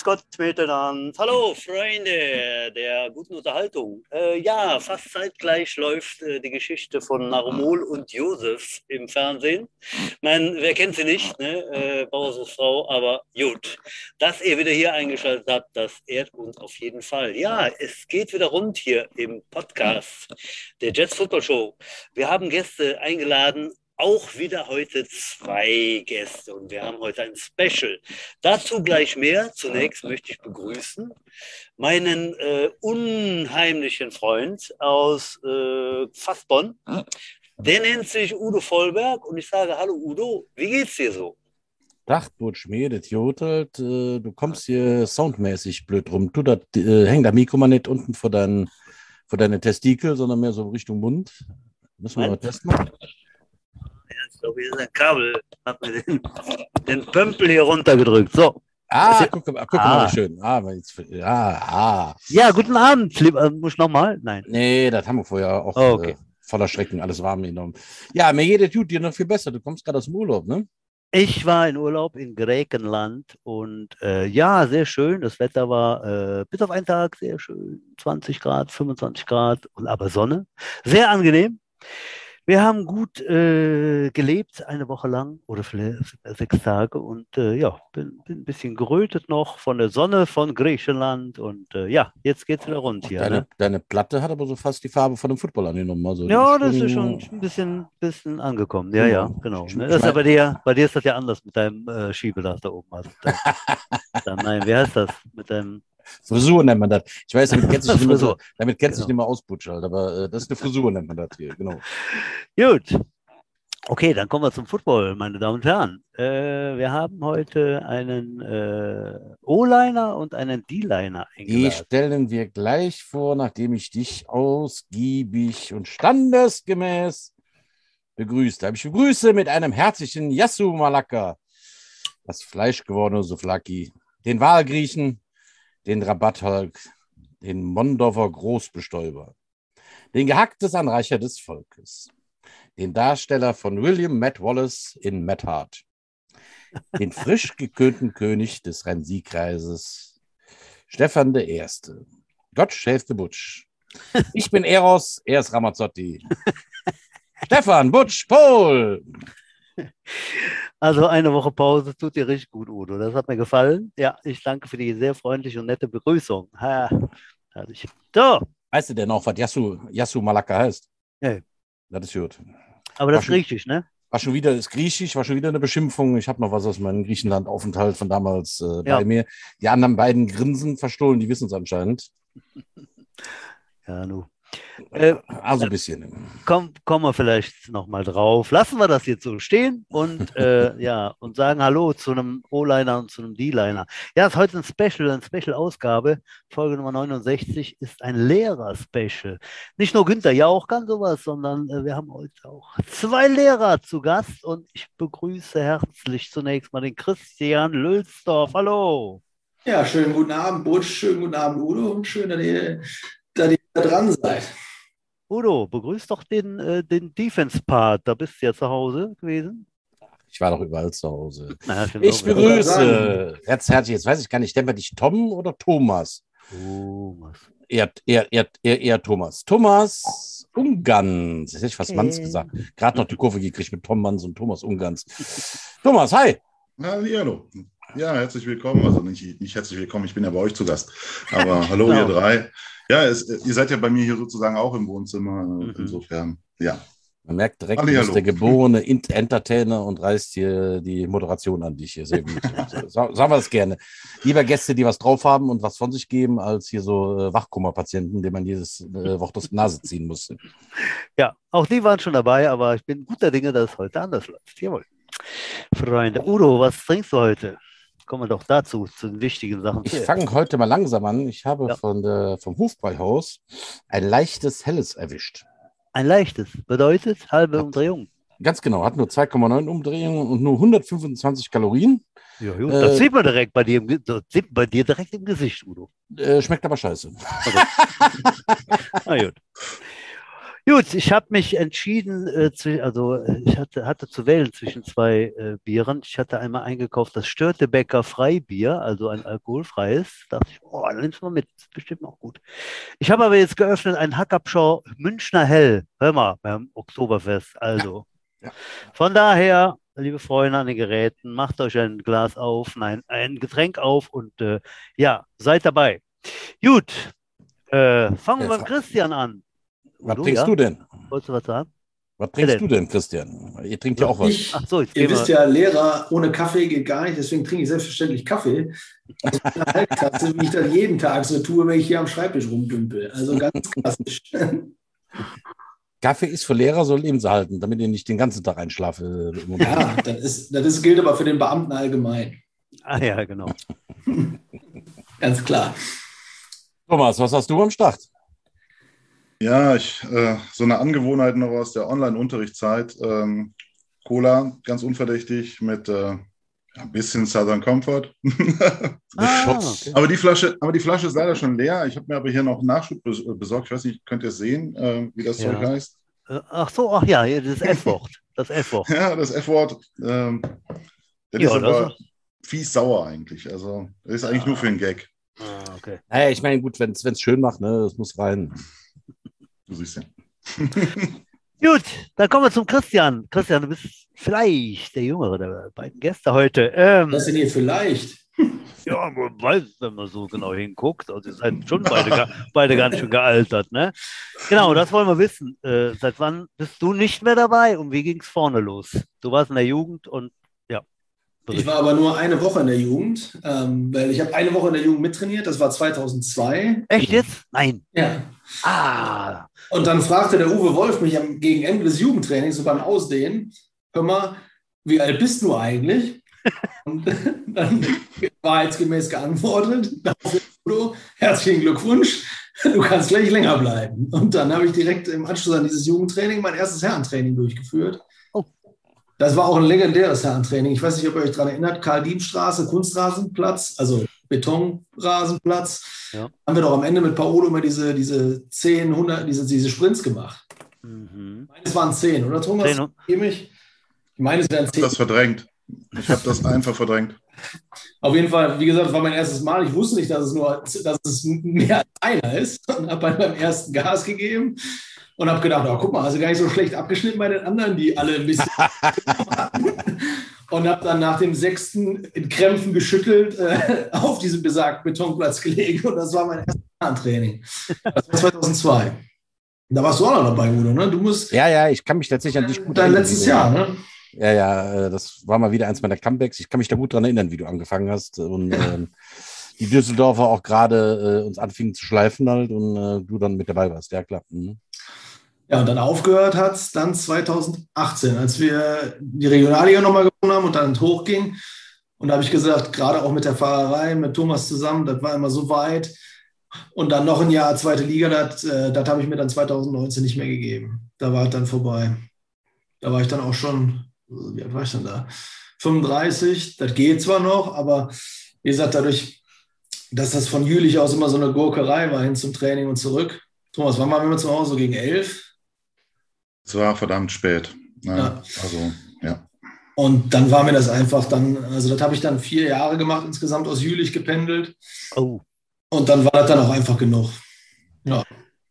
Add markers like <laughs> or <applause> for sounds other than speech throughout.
Grüß Gott miteinander. Hallo Freunde der guten Unterhaltung. Äh, ja, fast zeitgleich läuft äh, die Geschichte von Narumol und Josef im Fernsehen. Man, wer kennt sie nicht, ne? äh, Frau, aber gut. Dass ihr wieder hier eingeschaltet habt, das ehrt uns auf jeden Fall. Ja, es geht wieder rund hier im Podcast der Jets Football Show. Wir haben Gäste eingeladen, auch wieder heute zwei Gäste und wir haben heute ein Special. Dazu gleich mehr. Zunächst möchte ich begrüßen meinen äh, unheimlichen Freund aus äh, Fassbonn. Der nennt sich Udo Vollberg und ich sage, hallo Udo, wie geht's dir so? Dach, Butsch, mir, das jodelt. Äh, du kommst hier soundmäßig blöd rum. Du, das äh, hängt das Mikro mal nicht unten vor, dein, vor deine Testikel, sondern mehr so Richtung Mund. Müssen wir mal testen. Hier ist ein Kabel. Hat mir den, den Pömpel hier runtergedrückt. So. Ah, guck, guck ah. mal, wie schön. Ah, jetzt, ja, ah. ja, guten Abend. Philipp, äh, muss ich nochmal? Nein. Nee, das haben wir vorher auch oh, okay. äh, voller Schrecken, alles warm genommen. Ja, mir geht es dir noch viel besser. Du kommst gerade aus dem Urlaub, ne? Ich war in Urlaub in Griechenland und äh, ja, sehr schön. Das Wetter war äh, bis auf einen Tag sehr schön. 20 Grad, 25 Grad und aber Sonne. Sehr angenehm. Wir haben gut äh, gelebt, eine Woche lang oder vielleicht sechs Tage und äh, ja, bin, bin, ein bisschen gerötet noch von der Sonne von Griechenland und äh, ja, jetzt geht es wieder rund hier. Deine, ne? deine, Platte hat aber so fast die Farbe von dem Football angenommen. Also ja, das ist schon ein bisschen, bisschen angekommen. Ja, ja, genau. Ne? Das ist bei dir, bei dir ist das ja anders mit deinem äh, Schiebedach da oben. Also, <laughs> dann, nein, wie heißt das? Mit deinem Frisur nennt man das. Ich weiß, damit kennst du <laughs> dich nicht mehr, so, damit kennst genau. nicht mehr aus, Butschalt, aber äh, das ist eine Frisur, nennt man das hier, genau. Gut. Okay, dann kommen wir zum Football, meine Damen und Herren. Äh, wir haben heute einen äh, O-Liner und einen D-Liner Die stellen wir gleich vor, nachdem ich dich ausgiebig und standesgemäß begrüßt habe. Ich begrüße mit einem herzlichen Yasu Malaka, das fleischgewordene Souflaki, den Wahlgriechen, den Rabattholk, den Mondorfer Großbestäuber, den gehacktes Anreicher des Volkes, den Darsteller von William Matt Wallace in Matt Hart, den frisch gekönten König des Rennsiegkreises, Stefan Erste. Gott schäfte Butsch. Ich bin Eros, er ist Ramazzotti. <laughs> Stefan, Butsch, Paul. <laughs> Also eine Woche Pause tut dir richtig gut, Udo. Das hat mir gefallen. Ja, ich danke für die sehr freundliche und nette Begrüßung. Ha, herrlich. So. Weißt du denn noch, was Yasu, Yasu Malaka heißt? Nee. Das ist gut. Aber das ist griechisch, ne? War schon wieder, ist griechisch, war schon wieder eine Beschimpfung. Ich habe noch was aus meinem Griechenland-Aufenthalt von damals äh, ja. bei mir. Die anderen beiden grinsen verstohlen, die wissen es anscheinend. <laughs> ja, nu. Äh, also ein bisschen. Komm, kommen wir vielleicht nochmal drauf. Lassen wir das jetzt so stehen und <laughs> äh, ja, und sagen Hallo zu einem O-Liner und zu einem D-Liner. Ja, es ist heute ein Special, eine Special-Ausgabe. Folge Nummer 69 ist ein Lehrer-Special. Nicht nur Günther Jauch kann sowas, sondern äh, wir haben heute auch zwei Lehrer zu Gast und ich begrüße herzlich zunächst mal den Christian Lülsdorf. Hallo. Ja, schönen guten Abend, Butsch, schönen guten Abend, Udo, und schön, dass dass ihr dran seid. Udo, begrüß doch den, äh, den Defense-Part. Da bist du ja zu Hause gewesen. Ich war doch überall zu Hause. Na, ich begrüße ganz herzlich, jetzt weiß ich gar nicht, nennen wir dich Tom oder Thomas? Thomas. Eher, eher, eher, eher, eher Thomas. Thomas Ungans. Jetzt hätte ich fast okay. Manns gesagt. Gerade noch die Kurve gekriegt mit Tom Manns und Thomas Ungans. Thomas, hi. Hallo. Ja, herzlich willkommen. Also nicht, nicht herzlich willkommen, ich bin ja bei euch zu Gast. Aber <laughs> hallo, genau. ihr drei. Ja, es, ihr seid ja bei mir hier sozusagen auch im Wohnzimmer. Mhm. Insofern, ja. Man merkt direkt, du bist der geborene Entertainer und reißt hier die Moderation an dich hier. Sehr gut. <laughs> Sagen wir das gerne. Lieber Gäste, die was drauf haben und was von sich geben, als hier so äh, Wachkummerpatienten, denen man jedes äh, Wort aus der Nase ziehen muss. Ja, auch die waren schon dabei, aber ich bin guter Dinge, dass es heute anders läuft. Jawohl. Freunde, Udo, was trinkst du heute? Kommen wir doch dazu, zu den wichtigen Sachen. Ich fange heute mal langsam an. Ich habe ja. von der, vom Hofbräuhaus ein leichtes Helles erwischt. Ein leichtes bedeutet halbe hat, Umdrehung. Ganz genau, hat nur 2,9 Umdrehungen und nur 125 Kalorien. Ja, gut, das äh, sieht man direkt bei dir, das sieht bei dir direkt im Gesicht, Udo. Äh, schmeckt aber scheiße. Na <laughs> gut. Gut, ich habe mich entschieden, äh, also äh, ich hatte, hatte zu wählen zwischen zwei äh, Bieren. Ich hatte einmal eingekauft das Störtebecker Freibier, also ein alkoholfreies. Da dachte ich, oh, dann nimmst du mal mit, das ist bestimmt auch gut. Ich habe aber jetzt geöffnet ein Hackabschau Münchner Hell. Hör mal, beim Oktoberfest. Also, Ja. von daher, liebe Freunde an den Geräten, macht euch ein Glas auf, nein, ein Getränk auf und äh, ja, seid dabei. Gut, äh, fangen wir Ja, fra- Christian an. Was Du, trinkst ja? du denn? Wolltest du was sagen? Was trinkst denn? du denn, Christian? Ihr trinkt ja auch was. Ich, Ach so, jetzt ihr wisst ja, Lehrer ohne Kaffee geht gar nicht, deswegen trinke ich selbstverständlich Kaffee. Also eine Halbtasse, wie ich das jeden Tag so tue, wenn ich hier am Schreibtisch rumdümpel. Also ganz klassisch. Kaffee ist für Lehrer so lebenserhaltend, damit ihr nicht den ganzen Tag Moment. Ja, das, ist, das ist, gilt aber für den Beamten allgemein. Ah ja, genau. <laughs> Ganz klar. Thomas, was hast du am Start? Ja, ich, äh, so eine Angewohnheit noch aus der Online-Unterrichtszeit. Ähm, Cola, ganz unverdächtig, mit äh, ein bisschen Southern Comfort. <laughs> Ah, okay. aber, die Flasche, aber die Flasche ist leider schon leer. Ich habe mir aber hier noch einen Nachschub bes besorgt. Ich weiß nicht, könnt ihr es sehen, äh, wie das Ja. Zeug heißt? Äh, Ach so, ach ja, hier, das F-Wort. Das F-Wort. <laughs> Ja, das F-Wort. Ähm, das Ja, ist das aber fies sauer eigentlich. Also, das ist eigentlich Ah. nur für einen Gag. Ah, okay. Naja, ich meine, gut, wenn es schön macht, ne, das muss rein. Du siehst ja. <laughs> Gut, dann kommen wir zum Christian. Christian, du bist vielleicht der Jüngere der beiden Gäste heute. Ähm, Was denn hier vielleicht? <laughs> ja, man weiß, wenn man so genau hinguckt. Also ihr seid schon beide, beide ganz schön gealtert, ne? Genau, das wollen wir wissen. Äh, seit wann bist du nicht mehr dabei und wie ging es vorne los? Du warst in der Jugend und ja. Ich war aber nur eine Woche in der Jugend, ähm, weil ich habe eine Woche in der Jugend mittrainiert, das war 2002. Echt jetzt? Nein. Ja. Ah, Und dann fragte der Uwe Wolf mich am, gegen Ende des Jugendtrainings, so beim Ausdehnen, hör mal, wie alt bist du eigentlich? <laughs> Und dann wahrheitsgemäß geantwortet, Udo, herzlichen Glückwunsch, du kannst gleich länger bleiben. Und dann habe ich direkt im Anschluss an dieses Jugendtraining mein erstes Herrentraining durchgeführt. Oh. Das war auch ein legendäres Herrentraining. Ich weiß nicht, ob ihr euch daran erinnert, Karl-Diem-Straße, Kunstrasenplatz, also Betonrasenplatz. Ja. Haben wir doch am Ende mit Paolo immer diese, diese 10, 100, diese, diese Sprints gemacht. mhm. Meines waren 10, oder Thomas? Zehn und- Geh mich. Ich meine, es wären Ich 10. habe das verdrängt. Ich habe das einfach verdrängt. Auf jeden Fall, wie gesagt, das war mein erstes Mal. Ich wusste nicht, dass es nur dass es mehr als einer ist. Und habe beim ersten Gas gegeben und habe gedacht, oh, guck mal, also gar nicht so schlecht abgeschnitten bei den anderen, die alle ein bisschen. <laughs> und habe dann nach dem sechsten in Krämpfen geschüttelt äh, auf diesem besagten Betonplatz gelegen. Und das war mein erstes Training. Das war 2002. Da warst du auch noch dabei, Udo, ne? Du musst Ja, ja, ich kann mich tatsächlich an dich gut dein erinnern, letztes wie du- Jahr, ne? Ja, ja, äh, das war mal wieder eins meiner Comebacks. Ich kann mich da gut dran erinnern, wie du angefangen hast. Und ähm, die Düsseldorfer auch gerade äh, uns anfingen zu schleifen halt und äh, du dann mit dabei warst. Ja, klar. Mhm. Ja, und dann aufgehört hat es dann 2018, als wir die Regionalliga nochmal gewonnen haben und dann hochging. Und da habe ich gesagt, gerade auch mit der Fahrerei, mit Thomas zusammen, das war immer so weit. Und dann noch ein Jahr zweite Liga, das, äh, das habe ich mir dann 2019 nicht mehr gegeben. Da war es dann vorbei. Da war ich dann auch schon, wie alt war ich denn da? 35, das geht zwar noch, aber wie gesagt, dadurch, dass das von Jülich aus immer so eine Gurkerei war hin zum Training und zurück. Thomas, wann waren wir zu Hause? Gegen elf? Es war verdammt spät. Ja, Ja. Also, ja. Und dann war mir das einfach dann, also das habe ich dann vier Jahre gemacht, insgesamt aus Jülich gependelt. Oh. Und dann war das dann auch einfach genug.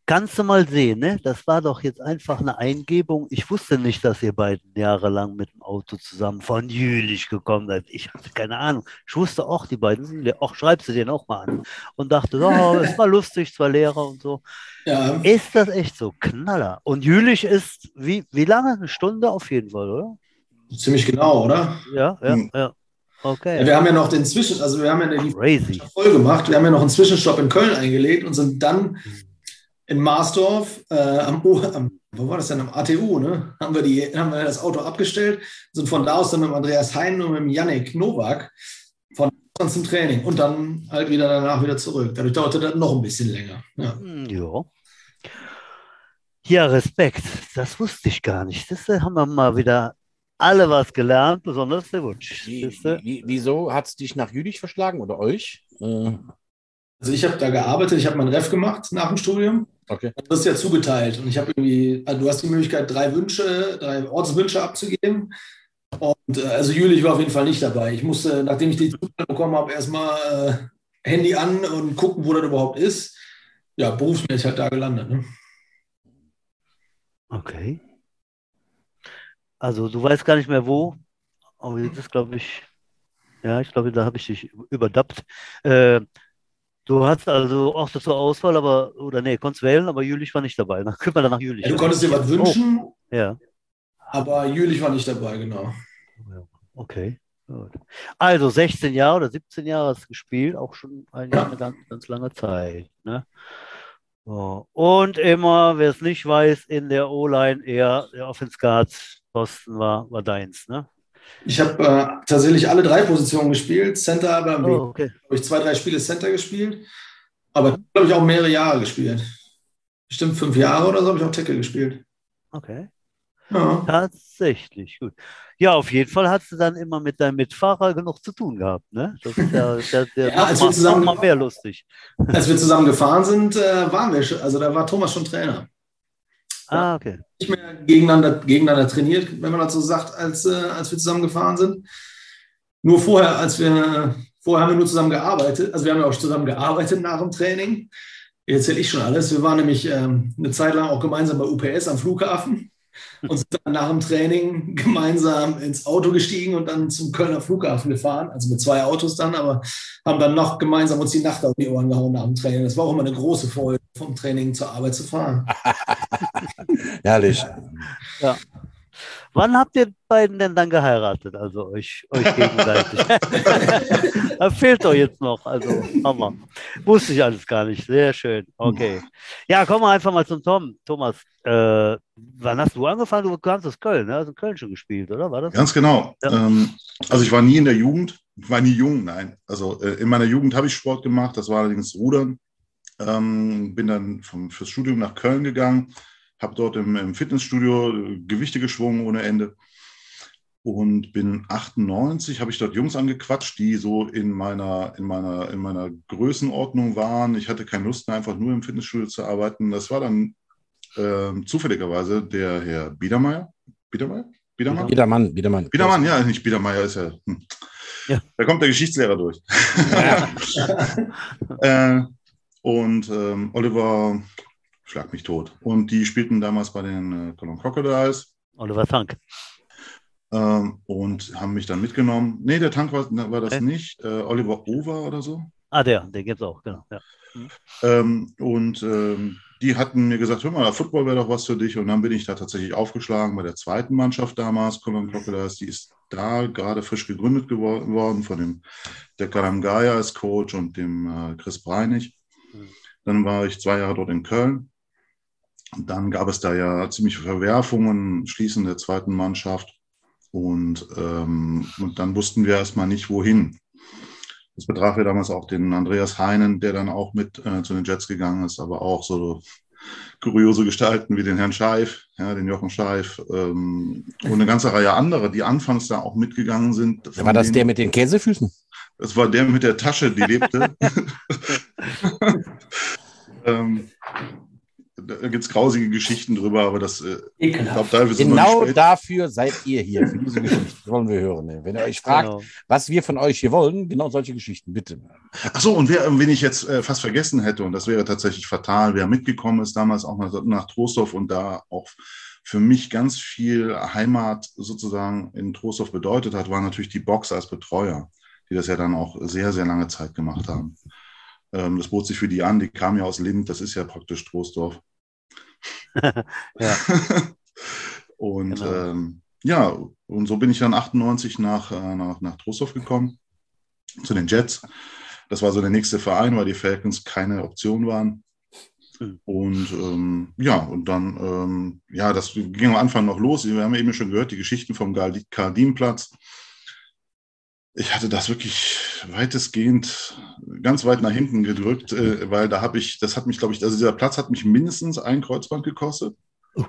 Kannst du mal sehen, ne? Das war doch jetzt einfach eine Eingebung. Ich wusste nicht, dass ihr beiden jahrelang mit dem Auto zusammen von Jülich gekommen seid. Ich hatte keine Ahnung. Ich wusste auch, die beiden sind, auch schreibst du den auch mal an. Und dachte, oh, es war lustig, zwei Lehrer und so. Ja, Ist das echt so? Knaller. Und Jülich ist, wie, wie lange? Eine Stunde auf jeden Fall, oder? ziemlich genau, oder? Ja, ja, Hm. ja. Ja, Okay. wir haben ja noch den Zwischen, also wir haben ja die Crazy. voll gemacht. Wir haben ja noch einen Zwischenstopp in Köln eingelegt und sind dann in Marsdorf äh, am, O- am, wo war das denn, am ATU, ne? Haben wir, die, haben wir das Auto abgestellt, sind von da aus dann mit Andreas Hein und mit Yannick Nowak von zum Training und dann halt wieder danach wieder zurück. Dadurch dauerte das noch ein bisschen länger. Ja. Hm, Ja. Ja, Respekt. Das wusste ich gar nicht. Das haben wir mal wieder alle was gelernt, besonders der Wunsch. Wie, wie, wieso hat es dich nach Jülich verschlagen oder euch? Äh, Also ich habe da gearbeitet, ich habe mein Ref gemacht nach dem Studium. Okay. Du wirst ja zugeteilt und ich habe irgendwie, also du hast die Möglichkeit, drei Wünsche, drei Ortswünsche abzugeben. Und äh, also Jülich war auf jeden Fall nicht dabei. Ich musste, nachdem ich die Zuteilung bekommen habe, erstmal äh, Handy an und gucken, wo das überhaupt ist. Ja, berufsmäßig halt da gelandet. Ne? Okay. Also du weißt gar nicht mehr wo, aber das ist, glaube ich, ja, ich glaube, da habe ich dich überdappt. Äh, du hast also auch zur Auswahl, aber, oder nee, konntest wählen, aber Jülich war nicht dabei. Dann können wir dann nach Jülich. Ja, du konntest dir was wünschen, oh. ja. aber Jülich war nicht dabei, genau. Okay. Gut. Also 16 Jahre oder 17 Jahre hast du gespielt, auch schon eine, ja. ganz, ganz lange Zeit. Ne? So. Und immer, wer es nicht weiß, in der O-Line eher der Offense Guards Posten war, war deins, ne? Ich habe äh, tatsächlich alle drei Positionen gespielt. Center, aber oh, okay. habe ich zwei, drei Spiele Center gespielt. Aber glaube ich auch mehrere Jahre gespielt. Bestimmt fünf Jahre oder so habe ich auch Tackle gespielt. Okay. Ja. Tatsächlich, gut. Ja, auf jeden Fall hast du dann immer mit deinem Mitfahrer genug zu tun gehabt, ne? Das ist ja, <laughs> der, der ja, als wir zusammen, mal mehr lustig. Als wir zusammen gefahren sind, äh, waren wir schon, also da war Thomas schon Trainer. Ah, okay. Nicht mehr gegeneinander, gegeneinander trainiert, wenn man das so sagt, als, äh, als wir zusammen gefahren sind. Nur vorher, als wir, vorher haben wir nur zusammen gearbeitet, also wir haben ja auch zusammen gearbeitet nach dem Training. Jetzt erzähle ich schon alles. Wir waren nämlich ähm, eine Zeit lang auch gemeinsam bei UPS am Flughafen und sind dann nach dem Training gemeinsam ins Auto gestiegen und dann zum Kölner Flughafen gefahren, also mit zwei Autos dann, aber haben dann noch gemeinsam uns die Nacht auf die Ohren gehauen nach dem Training. Das war auch immer eine große Freude, vom Training zur Arbeit zu fahren. <laughs> Herrlich. Ja. Wann habt ihr beiden denn dann geheiratet? Also euch, euch gegenseitig. <laughs> da fehlt doch jetzt noch. Also Hammer. Wusste ich alles gar nicht. Sehr schön. Okay. Ja, kommen wir einfach mal zum Tom. Thomas, äh, wann hast du angefangen? Du kamst aus Köln, ne? Hast in Köln schon gespielt, oder? War das? Ganz genau. Ja. Ähm, also ich war nie in der Jugend. Ich war nie jung, nein. Also äh, in meiner Jugend habe ich Sport gemacht. Das war allerdings Rudern. Ähm, bin dann vom, fürs Studium nach Köln gegangen habe dort im, im, Fitnessstudio äh, Gewichte geschwungen ohne Ende und bin 98, habe ich dort Jungs angequatscht, die so in meiner, in, meiner, in meiner Größenordnung waren. Ich hatte keine Lust mehr, einfach nur im Fitnessstudio zu arbeiten. Das war dann äh, zufälligerweise der Herr Biedermeier. Biedermeier? Biedermann? Biedermann, Biedermann. Biedermann, ja, nicht Biedermeier ist ja. Hm. ja. Da kommt der Geschichtslehrer durch. Ja. <laughs> äh, und ähm, Oliver schlag mich tot. Und die spielten damals bei den äh, Cologne Crocodiles. Oliver Tank. Ähm, und haben mich dann mitgenommen. Nee, der Tank war, war das okay. nicht. Äh, Oliver Over oder so. Ah, der, der gibt es auch, genau. Ja. Mhm. Ähm, und ähm, die hatten mir gesagt, hör mal, Football wäre doch was für dich. Und dann bin ich da tatsächlich aufgeschlagen bei der zweiten Mannschaft damals, Cologne Crocodiles. Die ist da gerade frisch gegründet geworden von dem der Karam Gaya als Coach und dem äh, Chris Breinig. Mhm. Dann war ich zwei Jahre dort in Köln und dann gab es da ja ziemliche Verwerfungen, Schließen der zweiten Mannschaft. Und, ähm, und dann wussten wir erstmal nicht, wohin. Das betraf ja damals auch den Andreas Heinen, der dann auch mit äh, zu den Jets gegangen ist, aber auch so kuriose Gestalten wie den Herrn Scheif, ja, den Jochen Scheif ähm, und eine ganze Reihe anderer, die anfangs da auch mitgegangen sind. War das denen, der mit den Käsefüßen? Das war der mit der Tasche, die lebte. <laughs> <laughs> ähm, da gibt es grausige Geschichten drüber, aber das, äh, ich glaube, da Genau dafür seid ihr hier, für diese Geschichten wollen wir hören. Wenn ihr euch fragt, genau. was wir von euch hier wollen, genau solche Geschichten, bitte. Achso, und wer, wen ich jetzt äh, fast vergessen hätte, und das wäre tatsächlich fatal, wer mitgekommen ist damals auch nach, nach Trostorf und da auch für mich ganz viel Heimat sozusagen in Trostorf bedeutet hat, waren natürlich die Boxer als Betreuer, die das ja dann auch sehr, sehr lange Zeit gemacht haben. Ähm, das bot sich für die an, die kamen ja aus Lind, das ist ja praktisch Trostorf. Ja. <laughs> und genau. ähm, ja, und so bin ich dann 98 nach, äh, nach, nach Trostorf gekommen, zu den Jets. Das war so der nächste Verein, weil die Falcons keine Option waren. Hm. Und ähm, ja, und dann, ähm, ja, das ging am Anfang noch los. Wir haben eben schon gehört, die Geschichten vom Kardinplatz ich hatte das wirklich weitestgehend ganz weit nach hinten gedrückt, äh, weil da habe ich, das hat mich, glaube ich, also dieser Platz hat mich mindestens ein Kreuzband gekostet. Äh,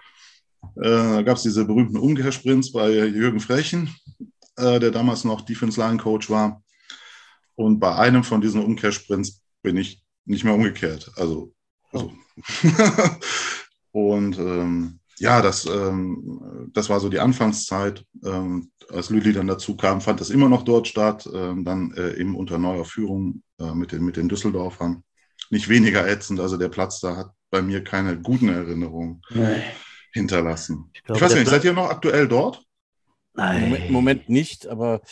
da gab es diese berühmten Umkehrsprints bei Jürgen Frechen, äh, der damals noch Defense Line Coach war. Und bei einem von diesen Umkehrsprints bin ich nicht mehr umgekehrt. Also, also <laughs> und ähm, ja, das, ähm, das war so die Anfangszeit. Ähm, als Lüli dann dazu kam, fand das immer noch dort statt, ähm, dann äh, eben unter neuer Führung äh, mit, den, mit den Düsseldorfern. Nicht weniger ätzend, also der Platz da hat bei mir keine guten Erinnerungen Nee. hinterlassen. Ich, Ich glaube, weiß nicht, seid ihr noch aktuell dort? Nein. Im Moment, Moment nicht, aber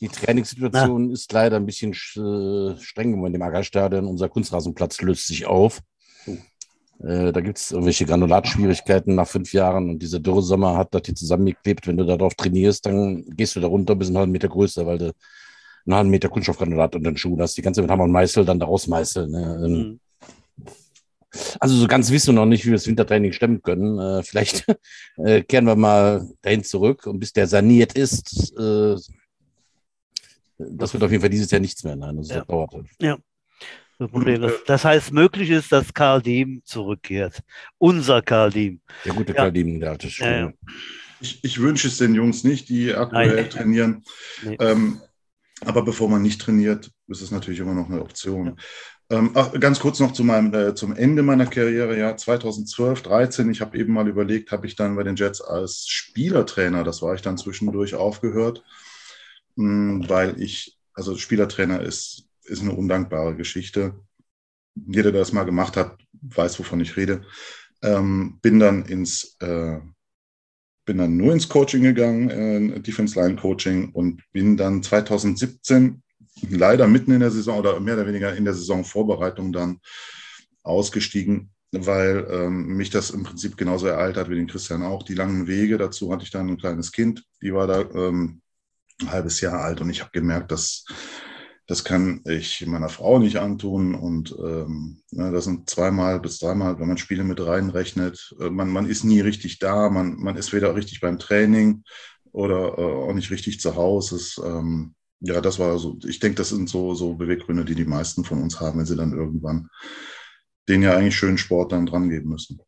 die Trainingssituation ist leider ein bisschen äh, streng im Moment im Aggerstadion. Unser Kunstrasenplatz löst sich auf. Äh, da gibt es irgendwelche Granulatschwierigkeiten nach fünf Jahren und dieser Dürresommer hat das hier zusammengeklebt. Wenn du darauf trainierst, dann gehst du da runter bis einen halben Meter größer, weil du einen halben Meter Kunststoffgranulat unter den Schuhen hast. Die ganze mit Hammer und Meißel dann daraus meißeln. Ne? Ähm, Mhm. Also so ganz wissen wir noch nicht, wie wir das Wintertraining stemmen können. Äh, vielleicht <laughs> äh, kehren wir mal dahin zurück und bis der saniert ist, äh, das wird auf jeden Fall dieses Jahr nichts mehr. Nein, das Ja. dauert. Das, Problem, das, das heißt, möglich ist, dass Karl Diem zurückkehrt. Unser Karl Diem. Der gute Ja. Karl der alte Ja, ja. Ich, ich wünsche es den Jungs nicht, die aktuell Nein. trainieren. Nee. Ähm, aber bevor man nicht trainiert, ist es natürlich immer noch eine Option. Ähm, ach, ganz kurz noch zu meinem, äh, zum Ende meiner Karriere, ja, 2012, 13. Ich habe eben mal überlegt, habe ich dann bei den Jets als Spielertrainer, das war ich dann zwischendurch aufgehört, mh, weil ich, also Spielertrainer ist, ist eine undankbare Geschichte. Jeder, der das mal gemacht hat, weiß, wovon ich rede. Ähm, bin dann ins äh, bin dann nur ins Coaching gegangen, äh, Defense Line Coaching und bin dann 2017 leider mitten in der Saison oder mehr oder weniger in der Saisonvorbereitung dann ausgestiegen, weil ähm, mich das im Prinzip genauso ereilt hat wie den Christian auch. Die langen Wege, dazu hatte ich dann ein kleines Kind, die war da ähm, ein halbes Jahr alt und ich habe gemerkt, dass das kann ich meiner Frau nicht antun. Und ähm, ja, das sind zweimal bis dreimal, wenn man Spiele mit reinrechnet. Äh, man, man ist nie richtig da, man, man ist weder richtig beim Training oder äh, auch nicht richtig zu Hause. Es, ähm, ja, das war so, ich denke, das sind so, so Beweggründe, die die meisten von uns haben, wenn sie dann irgendwann den ja eigentlich schönen Sport dann dran geben müssen.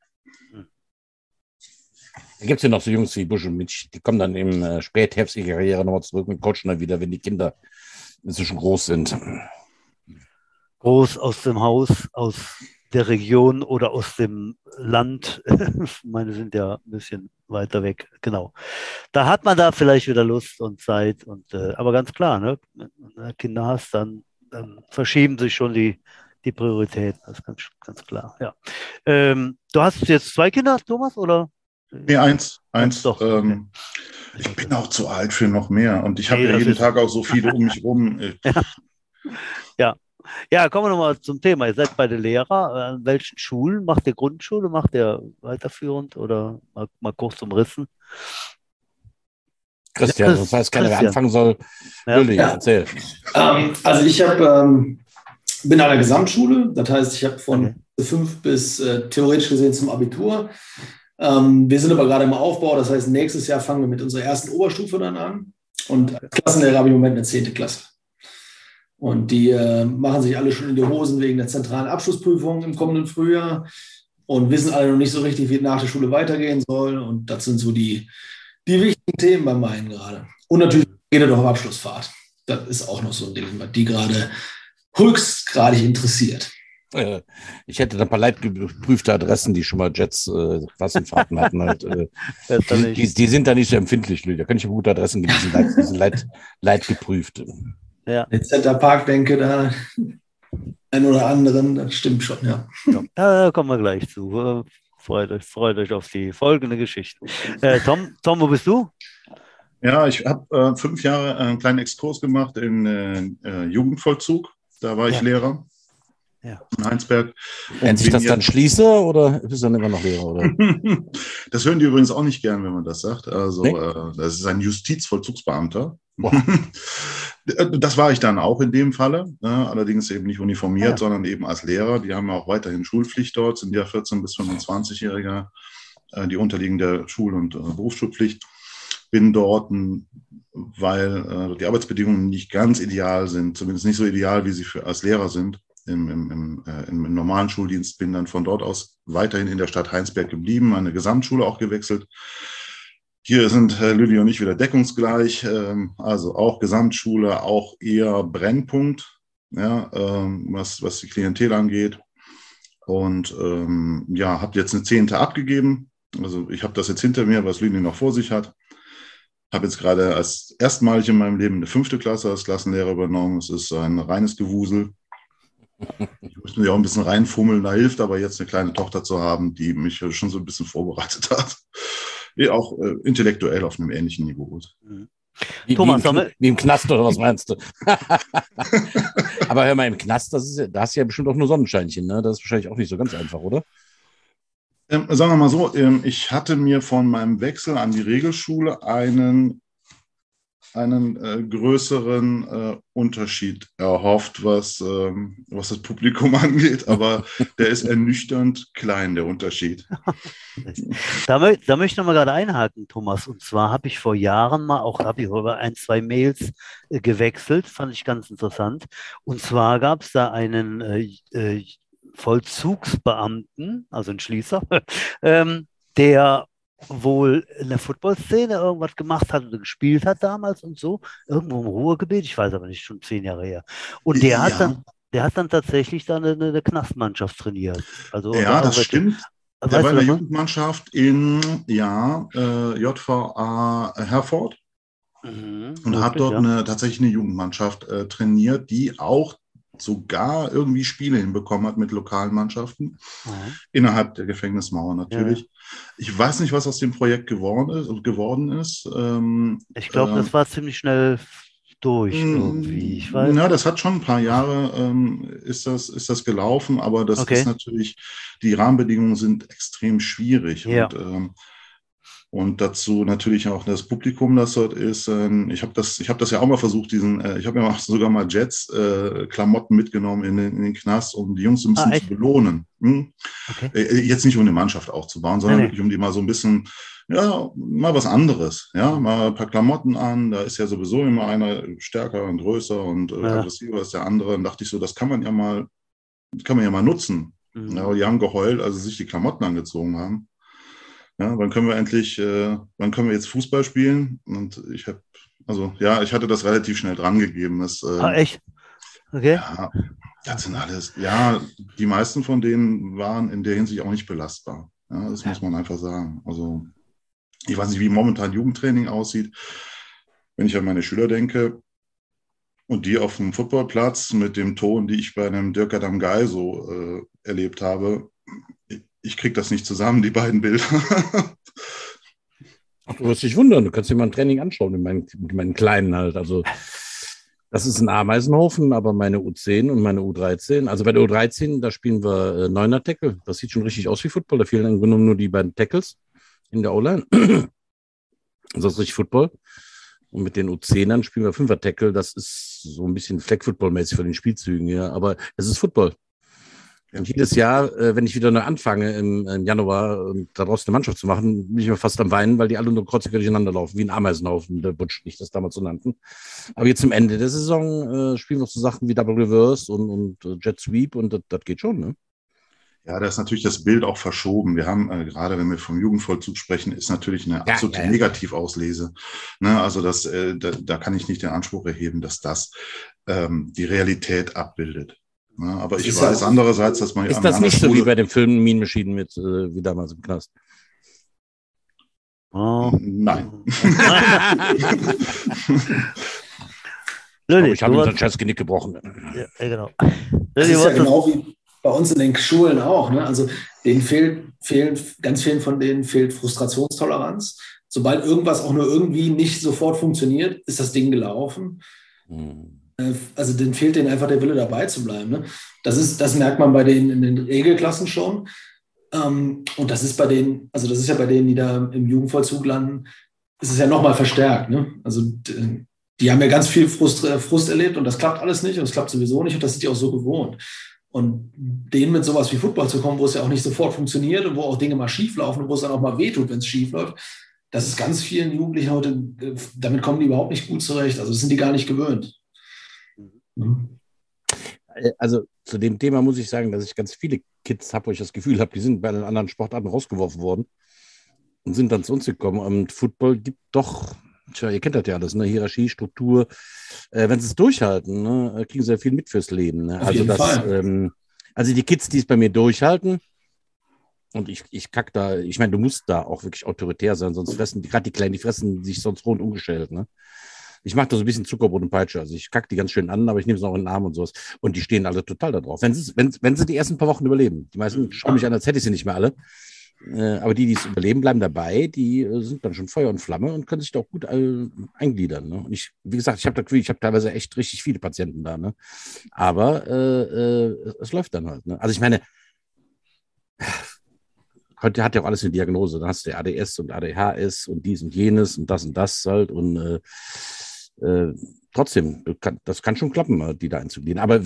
Da gibt es ja noch so Jungs wie Busch und Mitch, die kommen dann im äh, Spätherbst ihrer Karriere nochmal zurück und coachen dann wieder, wenn die Kinder inzwischen groß sind. Groß aus dem Haus, aus der Region oder aus dem Land. <laughs> Meine sind ja ein bisschen weiter weg. Genau. Da hat man da vielleicht wieder Lust und Zeit. Und, äh, aber ganz klar, ne? wenn du Kinder hast, dann, dann verschieben sich schon die, die Prioritäten. Das ist ganz, ganz klar. Ja. Ähm, du hast jetzt zwei Kinder, Thomas, oder? Nee, eins, eins. Doch, ähm, Ich bin auch zu alt für noch mehr und ich habe Nee, ja jeden Tag auch so viele um mich rum. <laughs> Ich- Ja, kommen wir nochmal zum Thema. Ihr seid beide Lehrer. An welchen Schulen? Macht ihr Grundschule? Macht ihr weiterführend oder mal, mal kurz umrissen? Christian, Ja, Chris- das heißt, keiner, wer anfangen soll. Ja. Lülli, Ja. erzähl. Ähm, also ich habe ähm, bin an der Gesamtschule, das heißt, ich habe von Okay. fünf bis äh, theoretisch gesehen zum Abitur. Ähm, wir sind aber gerade im Aufbau, das heißt, nächstes Jahr fangen wir mit unserer ersten Oberstufe dann an. Und als Klassenlehrer habe ich im Moment eine zehnte Klasse. Und die äh, machen sich alle schon in die Hosen wegen der zentralen Abschlussprüfung im kommenden Frühjahr und wissen alle noch nicht so richtig, wie nach der Schule weitergehen soll. Und das sind so die, die wichtigen Themen bei meinen gerade. Und natürlich geht er doch auf Abschlussfahrt. Das ist auch noch so ein Ding, was die gerade höchstgradig interessiert. Äh, Ich hätte da ein paar leidgeprüfte Adressen, die schon mal Jets äh, Klassenfahrten hatten. Halt, äh, <laughs> die, die, die sind da nicht so empfindlich, Lülli. Da kann ich mir gute Adressen geben, die sind, leid, die sind leid, <laughs> leidgeprüft. Ja. Den Center Park denke da ein oder anderen, das stimmt schon, ja. Ja, da kommen wir gleich zu. Äh, Freut euch, freut euch auf die folgende Geschichte. Äh, Tom, Tom, wo bist du? Ja, ich habe äh, fünf Jahre einen kleinen Exkurs gemacht in äh, äh, Jugendvollzug. Da war ich Ja. Lehrer Ja. in Heinsberg. Wenn sich das dann schließe oder bist du dann immer noch Lehrer? Oder? <laughs> Das hören die übrigens auch nicht gern, wenn man das sagt. Also, Nee? äh, das ist ein Justizvollzugsbeamter. <laughs> Das war ich dann auch in dem Falle, äh, allerdings eben nicht uniformiert, Ja. sondern eben als Lehrer. Die haben ja auch weiterhin Schulpflicht dort, sind ja 14- bis 25-Jähriger, äh, die unterliegen der Schul- und äh, Berufsschulpflicht. Bin dort, weil äh, die Arbeitsbedingungen nicht ganz ideal sind, zumindest nicht so ideal, wie sie für, als Lehrer sind im, im, im, äh, im, normalen Schuldienst. Bin dann von dort aus weiterhin in der Stadt Heinsberg geblieben, eine Gesamtschule auch gewechselt. Hier sind äh, Lülli und ich wieder deckungsgleich, ähm, also auch Gesamtschule, auch eher Brennpunkt, ja, ähm, was, was die Klientel angeht. Und ähm, ja, habe jetzt eine Zehnte abgegeben. Also ich habe das jetzt hinter mir, was Lüni noch vor sich hat. Habe jetzt gerade als erstmalig in meinem Leben eine fünfte Klasse als Klassenlehrer übernommen. Es ist ein reines Gewusel. Ich muss mich auch ein bisschen reinfummeln, da hilft aber jetzt eine kleine Tochter zu haben, die mich schon so ein bisschen vorbereitet <laughs> hat. Auch äh, intellektuell auf einem ähnlichen Niveau ist. Wie, Thomas, wie, im, wie im Knast oder was meinst du? <laughs> Aber hör mal, im Knast, das ist, ja- da hast du ja bestimmt auch nur Sonnenscheinchen, ne? Das ist wahrscheinlich auch nicht so ganz einfach, oder? Ähm, sagen wir mal so, ähm, ich hatte mir von meinem Wechsel an die Regelschule einen, einen äh, größeren äh, Unterschied erhofft, was, ähm, was das Publikum <laughs> angeht, aber der ist ernüchternd klein, der Unterschied. <laughs> Da, mö da möchte ich nochmal gerade einhaken, Thomas. Und zwar habe ich vor Jahren mal auch, ich über ein, zwei Mails äh, gewechselt, fand ich ganz interessant. Und zwar gab es da einen äh, äh, Vollzugsbeamten, also einen Schließer, <laughs> ähm, der wohl in der Footballszene irgendwas gemacht hat oder gespielt hat damals und so, irgendwo im Ruhrgebiet, ich weiß aber nicht, schon zehn Jahre her. Und der hat Ja. dann, der hat dann tatsächlich dann eine, eine Knastmannschaft trainiert. Also Ja, das stimmt. Weißt Der war in der? Jugendmannschaft in ja, äh, JVA Herford Mhm, und hat dort ja. eine, tatsächlich eine Jugendmannschaft äh, trainiert, die auch sogar irgendwie Spiele hinbekommen hat mit lokalen Mannschaften. Mhm. Innerhalb der Gefängnismauer natürlich. Ich weiß nicht, was aus dem Projekt geworden ist. Geworden ist. Ähm, Ich glaube, äh, das war ziemlich schnell durch irgendwie. Ich weiß. Ja, das hat schon ein paar Jahre ähm, ist, das, ist das gelaufen, aber das Okay. ist natürlich, die Rahmenbedingungen sind extrem schwierig. Ja. Und, ähm, und dazu natürlich auch das Publikum, das dort ist. Ähm, ich habe das, ich hab das ja auch mal versucht, diesen, äh, ich habe ja sogar mal Jets-Klamotten mitgenommen in den, in den Knast, um die Jungs so ein bisschen Ah, zu belohnen. Hm? Okay. Äh, Jetzt nicht um eine Mannschaft aufzubauen, sondern Nee, nee. wirklich um die mal so ein bisschen, ja, mal was anderes. Ja, mal ein paar Klamotten an. Da ist ja sowieso immer einer stärker und größer und äh, Ja. aggressiver als der andere. Und dachte ich so, das kann man ja mal, kann man ja mal nutzen. Mhm. Ja, aber die haben geheult, als sie sich die Klamotten angezogen haben. Ja, wann können wir endlich, äh, wann können wir jetzt Fußball spielen? Und ich habe, also ja, ich hatte das relativ schnell dran gegeben. Das, äh, Ah, echt? Okay. ja, das sind alles, ja, die meisten von denen waren in der Hinsicht auch nicht belastbar. Ja, das Ja. muss man einfach sagen. Also, ich weiß nicht, wie momentan Jugendtraining aussieht. Wenn ich an meine Schüler denke und die auf dem Footballplatz mit dem Ton, die ich bei einem Dirk Adam Guy so äh, erlebt habe, ich, kriege das nicht zusammen, die beiden Bilder. Ach, du wirst dich wundern, du kannst dir mal ein Training anschauen, in meinen, mit meinen Kleinen halt. Also, das ist ein Ameisenhaufen, aber meine U10 und meine U13, also bei der U13, da spielen wir äh, Neuner Tackle. Das sieht schon richtig aus wie Football. Da fehlen Grunde genommen nur die beiden Tackles in der O-Line. <clears throat> Das ist richtig Football. Und mit den U10ern spielen wir Fünfer Tackle. Das ist so ein bisschen Flag-Football-mäßig von den Spielzügen, ja. Aber es ist Football. Und jedes Jahr, äh, wenn ich wieder neu anfange im, Januar, ähm, daraus eine Mannschaft zu machen, bin ich immer fast am Weinen, weil die alle nur kreuzig durcheinander laufen, wie ein Ameisenhaufen, der Butch, wie ich das damals so nannten. Aber jetzt zum Ende der Saison äh, spielen wir so Sachen wie Double Reverse und, und äh, Jet Sweep und das, das geht schon, ne? Ja, da ist natürlich das Bild auch verschoben. Wir haben, äh, gerade wenn wir vom Jugendvollzug sprechen, ist natürlich eine Ja, absolute ja, ja. Negativauslese. Ne, also das, äh, da, da kann ich nicht den Anspruch erheben, dass das ähm, die Realität abbildet. Ne, aber Das ich ist ja weiß auch- andererseits, dass man Ist an das nicht so wie Schule- bei dem Film Mean Machine mit, äh, wie damals im Knast? Oh. Nein. Lilly, <laughs> ich habe sein scheiß Genick gebrochen. ja, ja, genau. <laughs> Das ist ja genau wie bei uns in den Schulen auch. Ne? Also denen fehlt, fehlen, ganz vielen von denen fehlt Frustrationstoleranz. Sobald irgendwas auch nur irgendwie nicht sofort funktioniert, ist das Ding gelaufen. Hm. Äh, Also denen fehlt denen einfach der Wille dabei zu bleiben. Ne? Das, ist, das merkt man bei denen in den Regelklassen schon. Ähm, und das ist bei denen, also das ist ja bei denen, die da im Jugendvollzug landen, ist es ja nochmal verstärkt. Ne? Also d- die haben ja ganz viel Frust, äh, Frust erlebt und das klappt alles nicht und es klappt sowieso nicht und das sind die auch so gewohnt. Und denen mit sowas wie Football zu kommen, wo es ja auch nicht sofort funktioniert und wo auch Dinge mal schief laufen und wo es dann auch mal wehtut, wenn es schief läuft, das ist ganz vielen Jugendlichen heute, äh, damit kommen die überhaupt nicht gut zurecht. Also das sind die gar nicht gewöhnt. Ne? Äh, Also zu dem Thema muss ich sagen, dass ich ganz viele Kids habe, wo ich das Gefühl habe, die sind bei den anderen Sportarten rausgeworfen worden und sind dann zu uns gekommen. Und Football gibt doch, tja, ihr kennt das ja alles, ne? Hierarchie, Struktur. Äh, wenn sie es durchhalten, ne, kriegen sie ja viel mit fürs Leben. Ne? Also das, ähm, Also die Kids, die es bei mir durchhalten, und ich, ich kack da, ich meine, du musst da auch wirklich autoritär sein, sonst fressen, gerade die Kleinen, die fressen sich sonst rund umgestellt, ne? Ich mache da so ein bisschen Zuckerbrot und Peitsche. Also ich kack die ganz schön an, aber ich nehme es auch in den Arm und sowas. Und die stehen alle total da drauf. Wenn sie, wenn, wenn sie die ersten paar Wochen überleben. Die meisten schauen mich an, als hätte ich sie nicht mehr alle. Äh, aber die, die es überleben, bleiben dabei. Die äh, sind dann schon Feuer und Flamme und können sich da auch gut äh, eingliedern. Ne? Und ich, wie gesagt, ich habe ich habe teilweise echt richtig viele Patienten da. Ne? Aber es läuft dann halt. Ne? Also ich meine, heute hat ja auch alles eine Diagnose. Dann hast du ADS und ADHS und dies und jenes und das und das halt. Und äh, äh, trotzdem, das kann schon klappen, äh, die da einzugliedern. Aber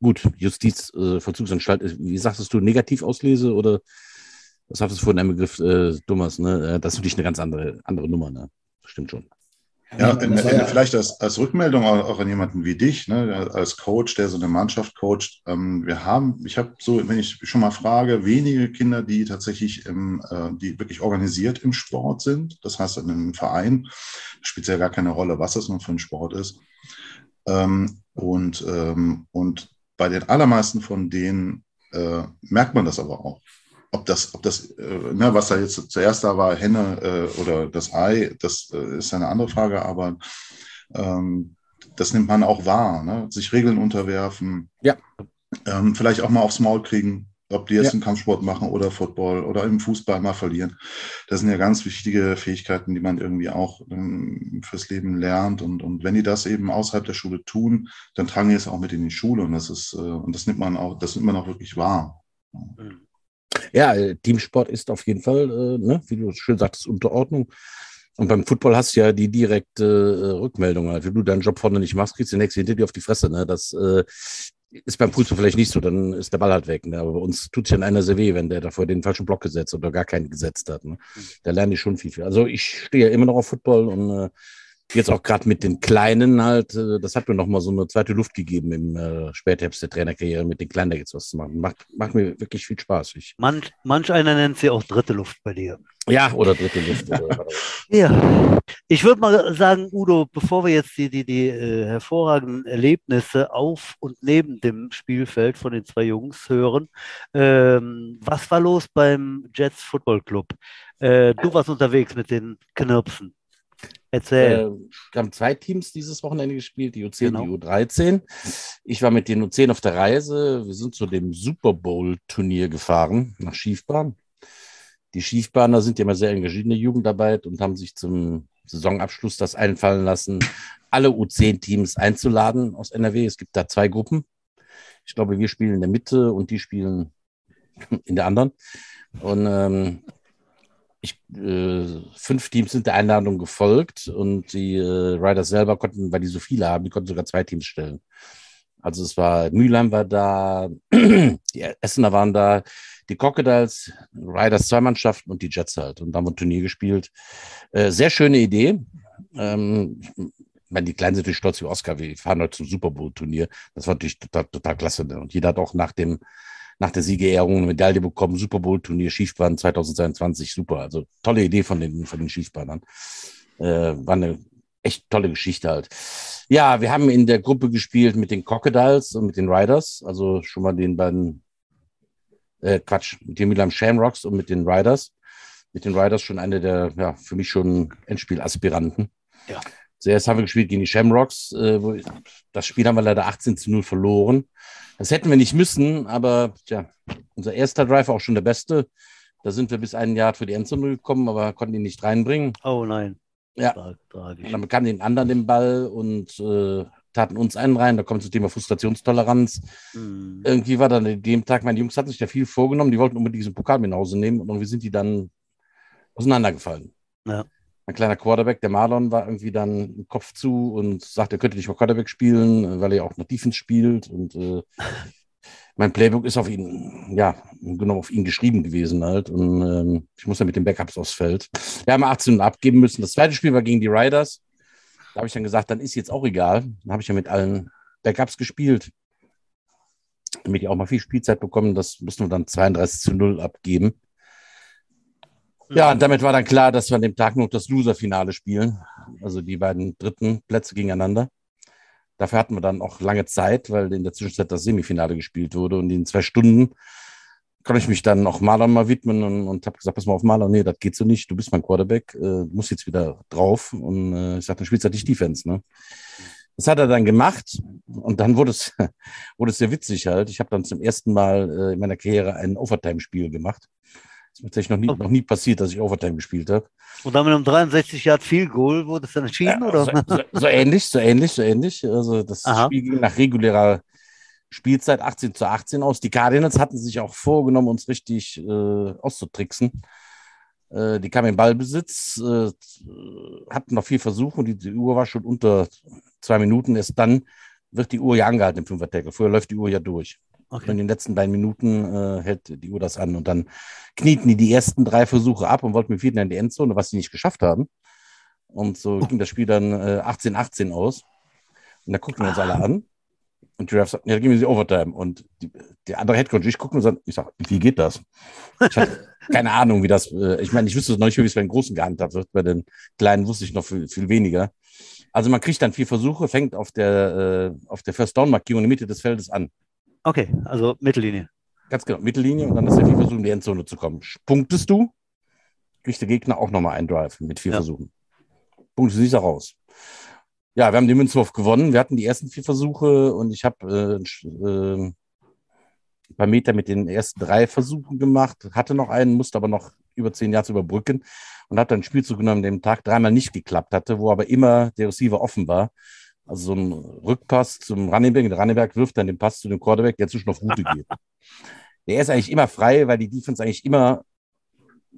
gut, Justizvollzugsanstalt, äh, wie sagtest du, Negativauslese oder was hattest du vorhin einen Begriff, äh, Dummes, ne? Das ist natürlich eine ganz andere, andere Nummer, ne? Stimmt schon. Ja, in, in, vielleicht als, als Rückmeldung auch an jemanden wie dich, ne, als Coach, der so eine Mannschaft coacht. Ähm, wir haben, ich habe so, wenn ich schon mal frage, wenige Kinder, die tatsächlich, im, äh, die wirklich organisiert im Sport sind. Das heißt, in einem Verein spielt es ja gar keine Rolle, was das nun für ein Sport ist. Ähm, und, ähm, und bei den allermeisten von denen äh, merkt man das aber auch ob das, ob das, äh, ne, was da jetzt zuerst da war, Henne äh, oder das Ei, das äh, ist eine andere Frage, aber ähm, das nimmt man auch wahr, ne? sich Regeln unterwerfen, ja. ähm, vielleicht auch mal aufs Maul kriegen, ob die jetzt ja. einen Kampfsport machen oder Football oder im Fußball mal verlieren. Das sind ja ganz wichtige Fähigkeiten, die man irgendwie auch ähm, fürs Leben lernt. Und, und wenn die das eben außerhalb der Schule tun, dann tragen die es auch mit in die Schule. Und das ist, äh, und das nimmt man auch, das nimmt man auch wirklich wahr. Mhm. Ja, äh, Teamsport ist auf jeden Fall, äh, ne, wie du schön sagtest, Unterordnung. Und beim Football hast du ja die direkte äh, Rückmeldung. Halt. Wenn du deinen Job vorne nicht machst, kriegst du den nächsten hinter dir auf die Fresse. Ne? Das äh, ist beim Fußball vielleicht nicht so, dann ist der Ball halt weg. Ne? Aber bei uns tut es ja einer sehr weh, wenn der davor den falschen Block gesetzt oder gar keinen gesetzt hat. Ne? Mhm. Da lerne ich schon viel. viel. Also ich stehe ja immer noch auf Football und äh, jetzt auch gerade mit den Kleinen halt, äh, das hat mir nochmal so eine zweite Luft gegeben im äh, Spätherbst der Trainerkarriere, mit den Kleinen da jetzt was zu machen. Macht, macht mir wirklich viel Spaß. Ich, manch, manch einer nennt sie auch dritte Luft bei dir. Ja, oder dritte Luft. ja, ich würde mal sagen, Udo, bevor wir jetzt die, die, die äh, hervorragenden Erlebnisse auf und neben dem Spielfeld von den zwei Jungs hören, ähm, was war los beim Jets Football Club? Äh, du warst unterwegs mit den Knirpsen. Erzähl. Äh, wir haben zwei Teams dieses Wochenende gespielt, die U10 genau. und die U13. Ich war mit den U10 auf der Reise. Wir sind zu dem Super Bowl-Turnier gefahren, nach Schiefbahn. Die Schiefbahner sind ja immer sehr engagiert in der Jugendarbeit und haben sich zum Saisonabschluss das einfallen lassen, alle U10-Teams einzuladen aus NRW. Es gibt da zwei Gruppen. Ich glaube, wir spielen in der Mitte und die spielen in der anderen. Und ähm, ich, äh, fünf Teams sind der Einladung gefolgt und die äh, Riders selber konnten, weil die so viele haben, die konnten sogar zwei Teams stellen. Also es war, Mülheim war da, <clears throat> die Essener waren da, die Crocodiles, Riders zwei Mannschaften und die Jets halt. Und da haben wir ein Turnier gespielt. Äh, sehr schöne Idee. Ähm, ich meine, die Kleinen sind natürlich stolz wie Oscar. Wir fahren heute zum Super Bowl-Turnier. Das war natürlich total, total klasse. Ne? Und jeder hat auch nach dem nach der Siegerehrung eine Medaille bekommen. Super Bowl-Turnier, Schiefbahn 2022, super. Also tolle Idee von den, von den Schiefbahnern. Äh, war eine echt tolle Geschichte halt. Ja, wir haben in der Gruppe gespielt mit den Crocodiles und mit den Riders, also schon mal den beiden, äh, Quatsch, mit den Milan Shamrocks und mit den Riders. Mit den Riders schon eine der, ja, für mich schon Endspielaspiranten. Ja. Zuerst haben wir gespielt gegen die Shamrocks. Äh, das Spiel haben wir leider 18 zu 0 verloren. Das hätten wir nicht müssen, aber tja, unser erster Drive war auch schon der beste. Da sind wir bis ein Jahr für die Endzone gekommen, aber konnten ihn nicht reinbringen. Oh nein. Ja. Tragisch. Und dann bekamen den anderen den Ball und äh, taten uns einen rein. Da kommt das Thema Frustrationstoleranz. Mhm. Irgendwie war dann an dem Tag, meine Jungs hatten sich da viel vorgenommen, die wollten unbedingt diesen Pokal mit nach Hause nehmen und irgendwie sind die dann auseinandergefallen. Ja mein kleiner Quarterback, der Marlon, war irgendwie dann im Kopf zu und sagte, er könnte nicht mal Quarterback spielen, weil er auch noch Defense spielt. Und äh, <laughs> mein Playbook ist auf ihn, ja, genau auf ihn geschrieben gewesen halt. Und ähm, ich muss dann mit den Backups aufs Feld. Wir haben 18 abgeben müssen. Das zweite Spiel war gegen die Riders. Da habe ich dann gesagt, dann ist jetzt auch egal. Dann habe ich ja mit allen Backups gespielt. Damit die auch mal viel Spielzeit bekommen. Das mussten wir dann 32 zu 0 abgeben. Ja, und damit war dann klar, dass wir an dem Tag noch das Loser-Finale spielen. Also die beiden dritten Plätze gegeneinander. Dafür hatten wir dann auch lange Zeit, weil in der Zwischenzeit das Semifinale gespielt wurde und in zwei Stunden konnte ich mich dann auch Marlon mal widmen und, und habe gesagt, pass mal auf Marlon, nee, das geht so nicht, du bist mein Quarterback, äh, musst jetzt wieder drauf und äh, ich sagte, dann spielst du halt nicht Defense, ne? Das hat er dann gemacht und dann wurde es, <laughs> wurde es sehr witzig halt. Ich habe dann zum ersten Mal äh, in meiner Karriere ein Overtime-Spiel gemacht. Das ist mir tatsächlich noch nie, noch nie passiert, dass ich Overtime gespielt habe. Und dann mit einem 63 Yard Field Goal wurde es dann entschieden, Ja, oder? So, so, so <laughs> ähnlich, so ähnlich, so ähnlich. Also das Aha. Spiel ging nach regulärer Spielzeit 18 zu 18 aus. Die Cardinals hatten sich auch vorgenommen, uns richtig äh, auszutricksen. Äh, die kamen in Ballbesitz, äh, hatten noch vier Versuche und die, die Uhr war schon unter zwei Minuten. Erst dann wird die Uhr ja angehalten im Fünfer-Tackle. Vorher läuft die Uhr ja durch. Und in Okay. den letzten beiden Minuten äh, hält die Uhr das an. Und dann knieten die die ersten drei Versuche ab und wollten mit vierten in die Endzone, was sie nicht geschafft haben. Und so ging das Spiel dann äh, 18-18 aus. Und da guckten wir uns alle an. Und Giraffe sagt, ja, da gehen wir sie Overtime. Und die, der andere Headcoach, ich gucke und sage, ich sag, wie geht das? Ich hatte <laughs> keine Ahnung, wie das, äh, ich meine, ich wüsste noch nicht, wie es bei den Großen gehandhabt wird. Bei den Kleinen wusste ich noch viel, viel weniger. Also man kriegt dann vier Versuche, fängt auf der, äh, auf der First Down Markierung in der Mitte des Feldes an. Okay, also Mittellinie. Ganz genau, Mittellinie und dann ist der vier Versuche, in die Endzone zu kommen. Punktest du, kriegt der Gegner auch nochmal einen Drive mit vier Ja. Versuchen. Punktest du nicht raus. Ja, wir haben den Münzwurf gewonnen. Wir hatten die ersten vier Versuche und ich habe äh, äh, ein paar Meter mit den ersten drei Versuchen gemacht, hatte noch einen, musste aber noch über zehn Yards überbrücken und habe dann einen Spielzug genommen, der dem Tag dreimal nicht geklappt hatte, wo aber immer der Receiver offen war. Also so ein Rückpass zum Running Back. Der Running Back wirft dann den Pass zu dem Quarterback, der zwischen auf Route geht. <laughs> Der ist eigentlich immer frei, weil die Defense eigentlich immer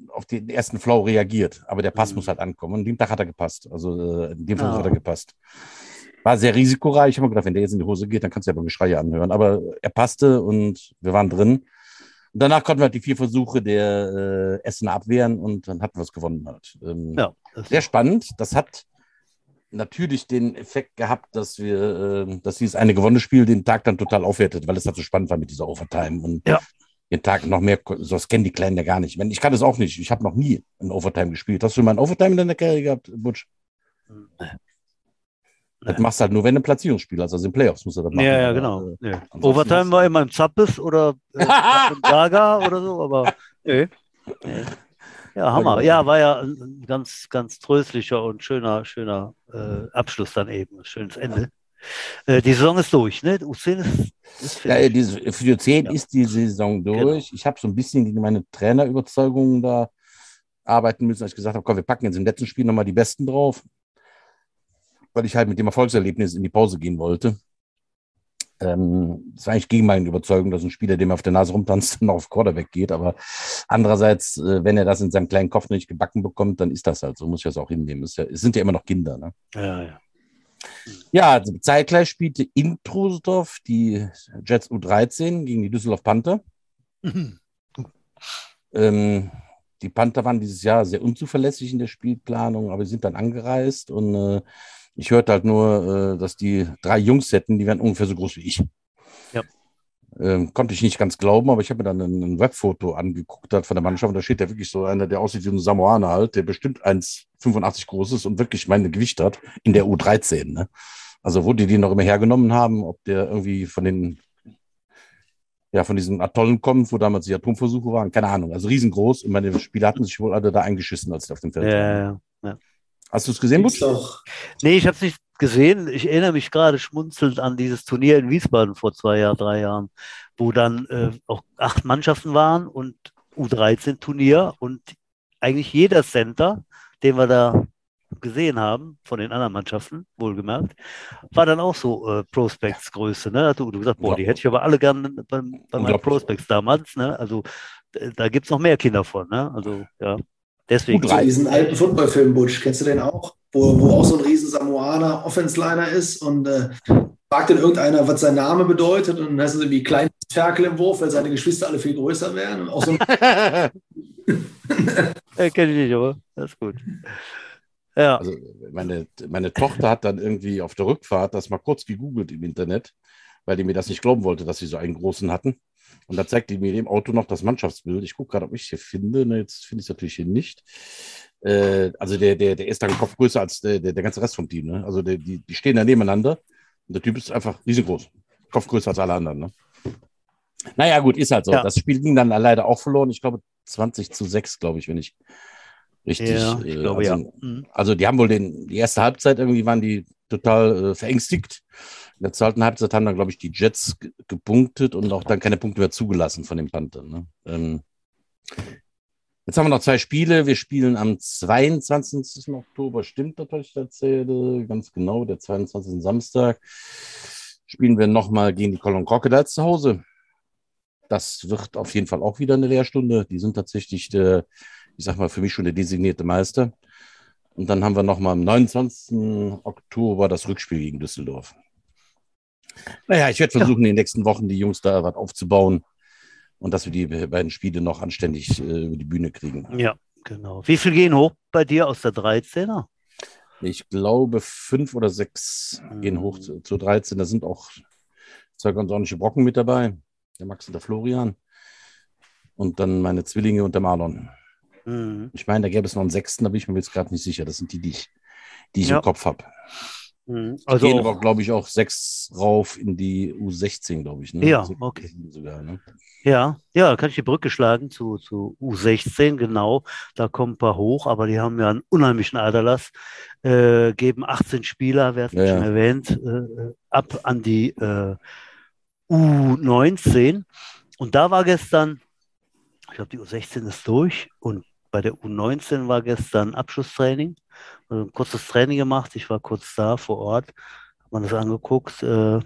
auf den ersten Flow reagiert. Aber der Pass Mhm. muss halt ankommen. Und dem Tag hat er gepasst. Also äh, in dem Fall Ah. hat er gepasst. War sehr risikoreich. Ich habe mir gedacht, wenn der jetzt in die Hose geht, dann kannst du ja beim Geschrei anhören. Aber er passte und wir waren drin. Und danach konnten wir halt die vier Versuche der äh, Essen abwehren und dann hatten wir es gewonnen halt. Ähm, Ja, sehr spannend. Das hat natürlich den Effekt gehabt, dass wir, äh, dass dieses eine gewonnene Spiel den Tag dann total aufwertet, weil es halt so spannend war mit dieser Overtime und Ja. den Tag noch mehr, sowas kennen die Kleinen ja gar nicht. Ich, meine, ich kann das auch nicht. Ich habe noch nie in Overtime gespielt. Hast du mal ein Overtime in deiner Karriere gehabt, Butch? Das machst du halt nur, wenn du ein Platzierungsspiel hast, also in Playoffs musst du das machen. ja, ja, genau. Nee. ansonsten Overtime war immer im Zappes oder äh, <laughs> im Gaga oder so, aber nee. nee. Ja, Hammer. Ja, war ja ein ganz, ganz tröstlicher und schöner, schöner äh, Abschluss dann eben, ein schönes Ende. Äh, die Saison ist durch, ne? U10 ist, ist Ja, fertig. diese, für die 10 Ja. ist die Saison durch. Genau. Ich habe so ein bisschen gegen meine Trainerüberzeugungen da arbeiten müssen, als ich gesagt habe, komm, wir packen jetzt im letzten Spiel nochmal die Besten drauf, weil ich halt mit dem Erfolgserlebnis in die Pause gehen wollte. Ähm, das war eigentlich gegen meine Überzeugung, dass ein Spieler, dem auf der Nase rumtanzt, <laughs> dann auf Quarterback geht. Aber andererseits, äh, wenn er das in seinem kleinen Kopf nicht gebacken bekommt, dann ist das halt so. Muss ich das auch hinnehmen. Es, ist ja, es sind ja immer noch Kinder. Ne? Ja, ja. Ja, also zeitgleich spielte in Trosdorf die Jets U13 gegen die Düsseldorf Panther. Ähm, die Panther waren dieses Jahr sehr unzuverlässig in der Spielplanung, aber sie sind dann angereist und äh, ich hörte halt nur, äh, dass die drei Jungs hätten, die wären ungefähr so groß wie ich. Ja. Ähm, konnte ich nicht ganz glauben, aber ich habe mir dann ein, ein Webfoto angeguckt hat von der Mannschaft und da steht ja wirklich so einer, der aussieht wie ein Samoaner halt, der bestimmt 1,85 groß ist und wirklich meine Gewicht hat in der U13. Ne? Also wo die die noch immer hergenommen haben, ob der irgendwie von den ja, von diesen Atollen kommt, wo damals die Atomversuche waren, keine Ahnung. Also riesengroß und meine Spieler hatten sich wohl alle da eingeschissen, als sie auf dem Feld Ja, waren. ja, ja. Hast du es gesehen, Butch? doch. Nee, ich habe es nicht gesehen. Ich erinnere mich gerade schmunzelnd an dieses Turnier in Wiesbaden vor zwei Jahren, drei Jahren, wo dann äh, auch acht Mannschaften waren und U13-Turnier und eigentlich jeder Center, den wir da gesehen haben, von den anderen Mannschaften, wohlgemerkt, war dann auch so äh, Prospects-Größe. Ne? Hat du, du gesagt, boah, die hätte ich aber alle gerne beim, bei meinen. Prospects damals. Ne? Also da gibt es noch mehr Kinder von. Ne? Also ja, deswegen. Gut, diesen alten Footballfilm, Butch, kennst du den auch? Wo, wo auch so ein riesen Samoaner Offense-Liner ist und äh, fragt dann irgendeiner, was sein Name bedeutet und dann heißt es irgendwie kleines Ferkel im Wurf, weil seine Geschwister alle viel größer wären. Und auch so ein <laughs> äh, Kenne ich nicht, aber das ist gut. Ja. Also meine, meine Tochter hat dann irgendwie auf der Rückfahrt das mal kurz gegoogelt im Internet, weil die mir das nicht glauben wollte, dass sie so einen großen hatten. Und da zeigt die mir im Auto noch das Mannschaftsbild. Ich gucke gerade, ob ich es hier finde. Ne, jetzt finde ich es natürlich hier nicht. Äh, also der, der, der ist dann Kopf größer als der, der, der ganze Rest vom Team. Ne? Also der, die, die stehen da nebeneinander. Der Typ ist einfach riesengroß. Kopf größer als alle anderen. Ne? Naja, gut, ist halt so. Ja. Das Spiel ging dann leider auch verloren. Ich glaube 20 zu 6, glaube ich, wenn ich richtig. Ja, ich äh, glaube also, ja. Mhm. Also die haben wohl den, die erste Halbzeit irgendwie waren die total äh, verängstigt. In der zweiten Halbzeit haben dann, glaube ich, die Jets ge- gepunktet und auch dann keine Punkte mehr zugelassen von den Panthern. Ne? Ähm, jetzt haben wir noch zwei Spiele. Wir spielen am 22. Oktober. Stimmt das, was ich erzähle? Ganz genau, der 22. Samstag. Spielen wir nochmal gegen die Cologne Crocodiles zu Hause. Das wird auf jeden Fall auch wieder eine Lehrstunde. Die sind tatsächlich, der, ich sag mal, für mich schon der designierte Meister. Und dann haben wir nochmal am 29. Oktober das Rückspiel gegen Düsseldorf. Naja, ich werde versuchen, in den nächsten Wochen die Jungs da was aufzubauen und dass wir die beiden Spiele noch anständig äh, über die Bühne kriegen. Ja, genau. Wie viel gehen hoch bei dir aus der 13er? Ich glaube, fünf oder sechs gehen hoch zu, zu 13. Da sind auch zwei ganz ordentliche Brocken mit dabei. Der Max und der Florian. Und dann meine Zwillinge und der Marlon. Mhm. Ich meine, da gäbe es noch einen sechsten, da bin ich mir jetzt gerade nicht sicher. Das sind die, die ich, die ich Ja. im Kopf habe. Mhm. Also gehen aber, glaube ich, auch sechs rauf in die U16, glaube ich. Ne? Ja, okay. Sogar, ne? ja, ja, kann ich die Brücke schlagen zu, zu U16, genau. Da kommen ein paar hoch, aber die haben ja einen unheimlichen Aderlass, äh, geben 18 Spieler, wir hatten Ja, schon ja. erwähnt, äh, ab an die äh, U19. Und da war gestern, ich glaube, die U16 ist durch und bei der U19 war gestern Abschlusstraining. Also ein kurzes Training gemacht. Ich war kurz da vor Ort, habe man das angeguckt. Äh,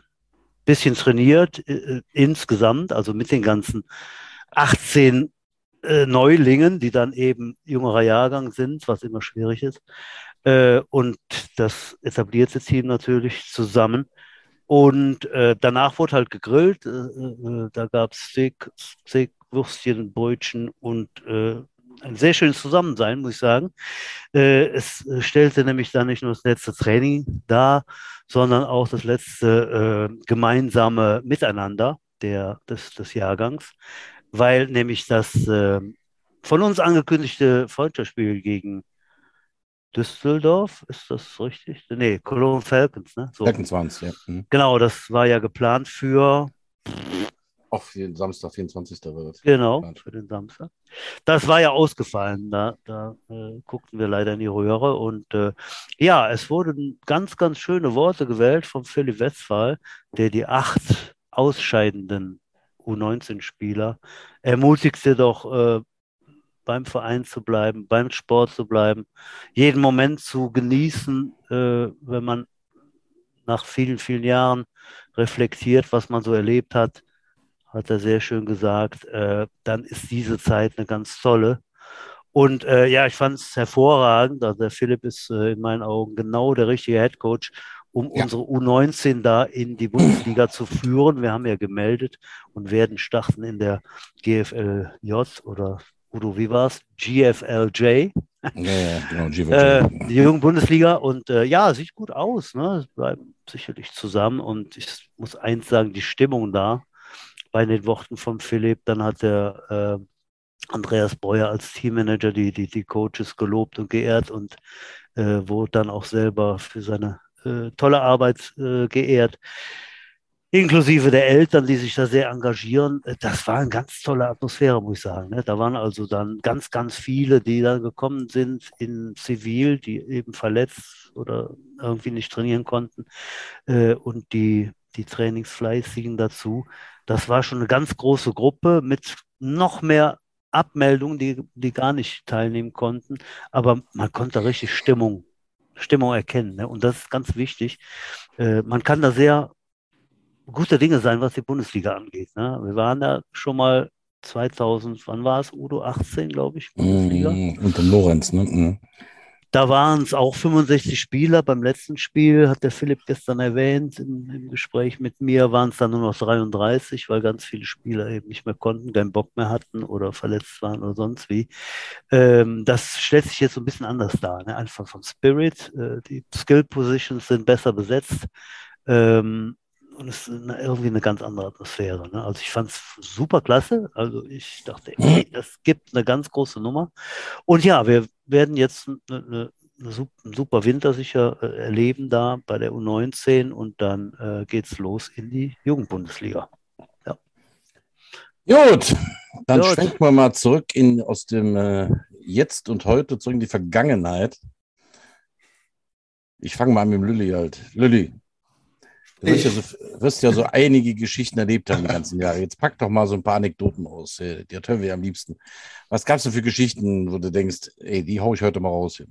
bisschen trainiert äh, insgesamt, also mit den ganzen 18 äh, Neulingen, die dann eben jüngerer Jahrgang sind, was immer schwierig ist. Äh, und das etablierte Team natürlich zusammen. Und äh, danach wurde halt gegrillt. Äh, äh, da gab es Steak, Steak, Würstchen, Brötchen und äh, ein sehr schönes Zusammensein, muss ich sagen. Äh, es äh, stellte nämlich dann nicht nur das letzte Training dar, sondern auch das letzte äh, gemeinsame Miteinander der, des, des Jahrgangs, weil nämlich das von uns angekündigte Freundschaftsspiel gegen Düsseldorf, ist das richtig? Nee, Cologne Falcons, ne? So. Falcons waren es, ja. Mhm. Genau, das war ja geplant für, Auch für den Samstag, 24. war das. genau, geplant. für den Samstag. Das war ja ausgefallen, da, da äh, guckten wir leider in die Röhre und äh, ja, es wurden ganz, ganz schöne Worte gewählt von Philipp Westphal, der die acht ausscheidenden U19-Spieler ermutigte doch, äh, beim Verein zu bleiben, beim Sport zu bleiben, jeden Moment zu genießen, äh, wenn man nach vielen, vielen Jahren reflektiert, was man so erlebt hat, hat er sehr schön gesagt, äh, dann ist diese Zeit eine ganz tolle. Und äh, ja, ich fand es hervorragend. Also der Philipp ist äh, in meinen Augen genau der richtige Head Coach, um Ja. unsere U19 da in die Bundesliga zu führen. Wir haben ja gemeldet und werden starten in der GFLJ oder Udo, wie war's? GFLJ, Ja, ja, genau. äh, GVJ. die jungen Bundesliga. Und äh, ja, sieht gut aus. Ne? Es bleiben sicherlich zusammen. Und ich muss eins sagen, die Stimmung da bei den Worten von Philipp, dann hat der äh, Andreas Breuer als Teammanager die, die, die Coaches gelobt und geehrt und äh, wurde dann auch selber für seine äh, tolle Arbeit äh, geehrt. Inklusive der Eltern, die sich da sehr engagieren. Äh, Das war eine ganz tolle Atmosphäre, muss ich sagen. Ne? Da waren also dann ganz, ganz viele, die da gekommen sind in Zivil, die eben verletzt oder irgendwie nicht trainieren konnten. Äh, und die, die Trainingsfleißigen dazu. Das war schon eine ganz große Gruppe mit noch mehr Abmeldungen, die, die gar nicht teilnehmen konnten. Aber man konnte richtig Stimmung, Stimmung erkennen. Ne? Und das ist ganz wichtig. Äh, man kann da sehr gute Dinge sein, was die Bundesliga angeht. Ne? Wir waren da schon mal 2000, wann war es, Udo? 18, glaube ich, Bundesliga. Mhm, Und dem Lorenz, ne? Da waren es auch 65 Spieler. Beim letzten Spiel hat der Philipp gestern erwähnt, im, im Gespräch mit mir waren es dann nur noch 33, weil ganz viele Spieler eben nicht mehr konnten, keinen Bock mehr hatten oder verletzt waren oder sonst wie. Ähm, das stellt sich jetzt so ein bisschen anders dar. Ne? Einfach vom Spirit. Äh, die Skill Positions sind besser besetzt. Ähm, und es ist eine, irgendwie eine ganz andere Atmosphäre. Ne? Also ich fand es super klasse. Also ich dachte, <laughs> ey, das gibt eine ganz große Nummer. Und ja, wir werden jetzt eine, eine ein super Winter sicher äh, erleben da bei der U19 und dann äh, geht es los in die Jugendbundesliga. Ja. Gut, dann Gut. schwenken wir mal zurück in, aus dem äh, Jetzt und Heute zurück in die Vergangenheit. Ich fange mal an mit dem Lülli halt. Lülli, du wirst ja, so, wirst ja, so, einige Geschichten erlebt haben die ganzen Jahre. Jetzt pack doch mal so ein paar Anekdoten aus. Die hören wir am liebsten. Was gab es denn für Geschichten, wo du denkst, ey, die hau ich heute mal raus? Hier?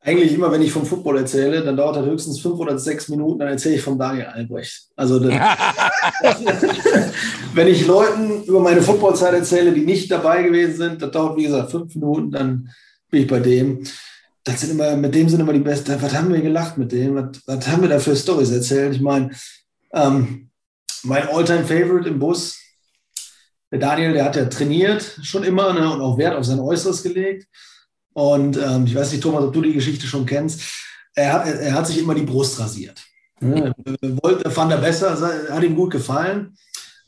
Eigentlich immer, wenn ich vom Football erzähle, dann dauert das höchstens fünf oder sechs Minuten, dann erzähle ich von Daniel Albrecht. Also das, <laughs> wenn ich Leuten über meine Footballzeit erzähle, die nicht dabei gewesen sind, das dauert wie gesagt fünf Minuten, dann bin ich bei dem. Das sind immer, mit dem sind immer die besten. Was haben wir gelacht mit dem? Was, was haben wir da für Stories erzählt? Ich meine, ähm, mein Alltime favorite im Bus, der Daniel, der hat ja trainiert schon immer ne, und auch Wert auf sein Äußeres gelegt. Und ähm, ich weiß nicht, Thomas, ob du die Geschichte schon kennst. Er, er hat sich immer die Brust rasiert. Ne? Wollte, fand er besser, hat ihm gut gefallen.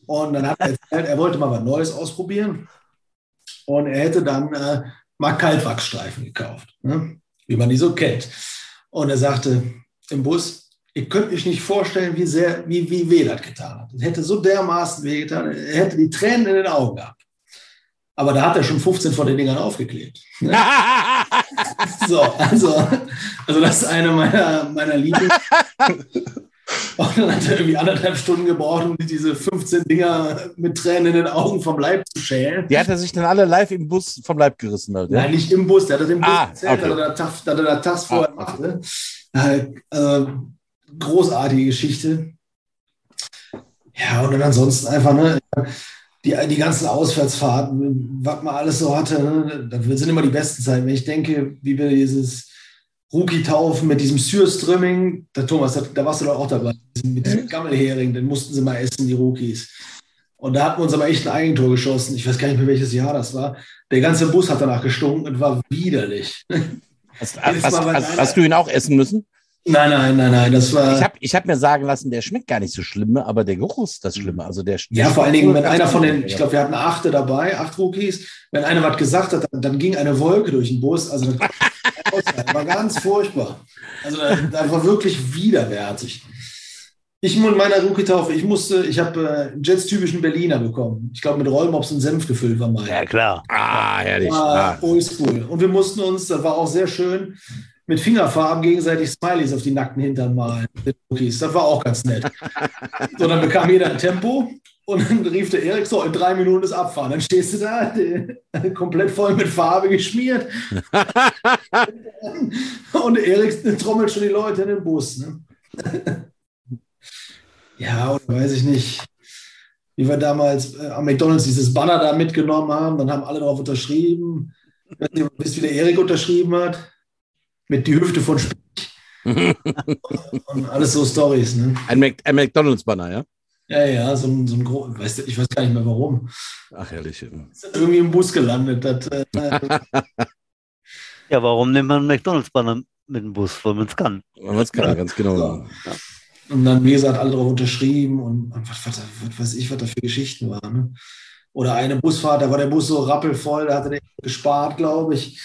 Und dann hat er erzählt, er wollte mal was Neues ausprobieren. Und er hätte dann äh, mal Kaltwachsstreifen gekauft, ne? Wie man die so kennt. Und er sagte im Bus, ihr könnt euch nicht vorstellen, wie sehr, wie, wie weh das getan hat. Es hätte so dermaßen weh getan, er hätte die Tränen in den Augen gehabt. Aber da hat er schon 15 von den Dingern aufgeklebt. <laughs> so, also, also das ist eine meiner, meiner Lieblings. <laughs> <laughs> Und dann hat er irgendwie anderthalb Stunden gebraucht, um diese 15 Dinger mit Tränen in den Augen vom Leib zu schälen. Die hat er sich dann alle live im Bus vom Leib gerissen. Halt, ja? Nein, nicht im Bus, der hat das im Bus ah, erzählt, okay. dass er da Tass vorher ah, okay. machte. Äh, großartige Geschichte. Ja, und dann ansonsten einfach, ne, die, die ganzen Auswärtsfahrten, was man alles so hatte, ne, das sind immer die besten Zeiten. Wenn ich denke, wie wir dieses Rookie-Taufen mit diesem Sürströmming, der Thomas, da, da, warst du doch auch dabei, mit diesem Gammelhering, den mussten sie mal essen, die Rookies. Und da hatten wir uns aber echt ein Eigentor geschossen. Ich weiß gar nicht mehr, welches Jahr das war. Der ganze Bus hat danach gestunken und war widerlich. <laughs> Hast, hast, hast, hast du ihn auch essen müssen? Nein, nein, nein, nein, das war. Ich habe ich hab mir sagen lassen, der schmeckt gar nicht so schlimm, aber der Geruch ist das Schlimme. Also der, ja, vor allen Dingen, wenn einer von den, ich glaube, wir hatten achte dabei, acht Rookies, wenn einer was gesagt hat, dann, dann ging eine Wolke durch den Bus. Also <laughs> war ganz furchtbar. Also das war wirklich widerwärtig. Ich mit meiner Rookie-Taufe, ich musste, ich habe äh, Jets typischen Berliner bekommen. Ich glaube, mit Rollmops und Senf gefüllt war mein. Ja, klar. Ah, herrlich. War ah. oldschool. Und wir mussten uns, das war auch sehr schön, mit Fingerfarben gegenseitig Smileys auf die nackten Hintern malen. Das war auch ganz nett. So, dann bekam jeder ein Tempo und dann rief der Erik so, in drei Minuten ist Abfahren. Dann stehst du da, <laughs> komplett voll mit Farbe geschmiert. <laughs> und Erik trommelt schon die Leute in den Bus. Ne? <laughs> ja, oder weiß ich nicht, wie wir damals äh, am McDonalds dieses Banner da mitgenommen haben. Dann haben alle darauf unterschrieben. Ich weiß nicht, wisst, wie der Erik unterschrieben hat mit die Hüfte von Speck. und alles so Stories. Ne? Ein, Mac ein McDonalds-Banner, ja? Ja, ja, so ein, so ein großes, weißt du, ich weiß gar nicht mehr warum. Ach, herrlich. Ist irgendwie im Bus gelandet. Das, äh, ja, warum nimmt man einen McDonalds-Banner mit dem Bus? Weil man es kann. Weil man es kann, ganz genau. So. Ja. Und dann, wie gesagt, alle darauf unterschrieben und, und was, was, was, weiß ich, was da für Geschichten waren. Ne? Oder eine Busfahrt, da war der Bus so rappelvoll, da hatte der gespart, glaube ich.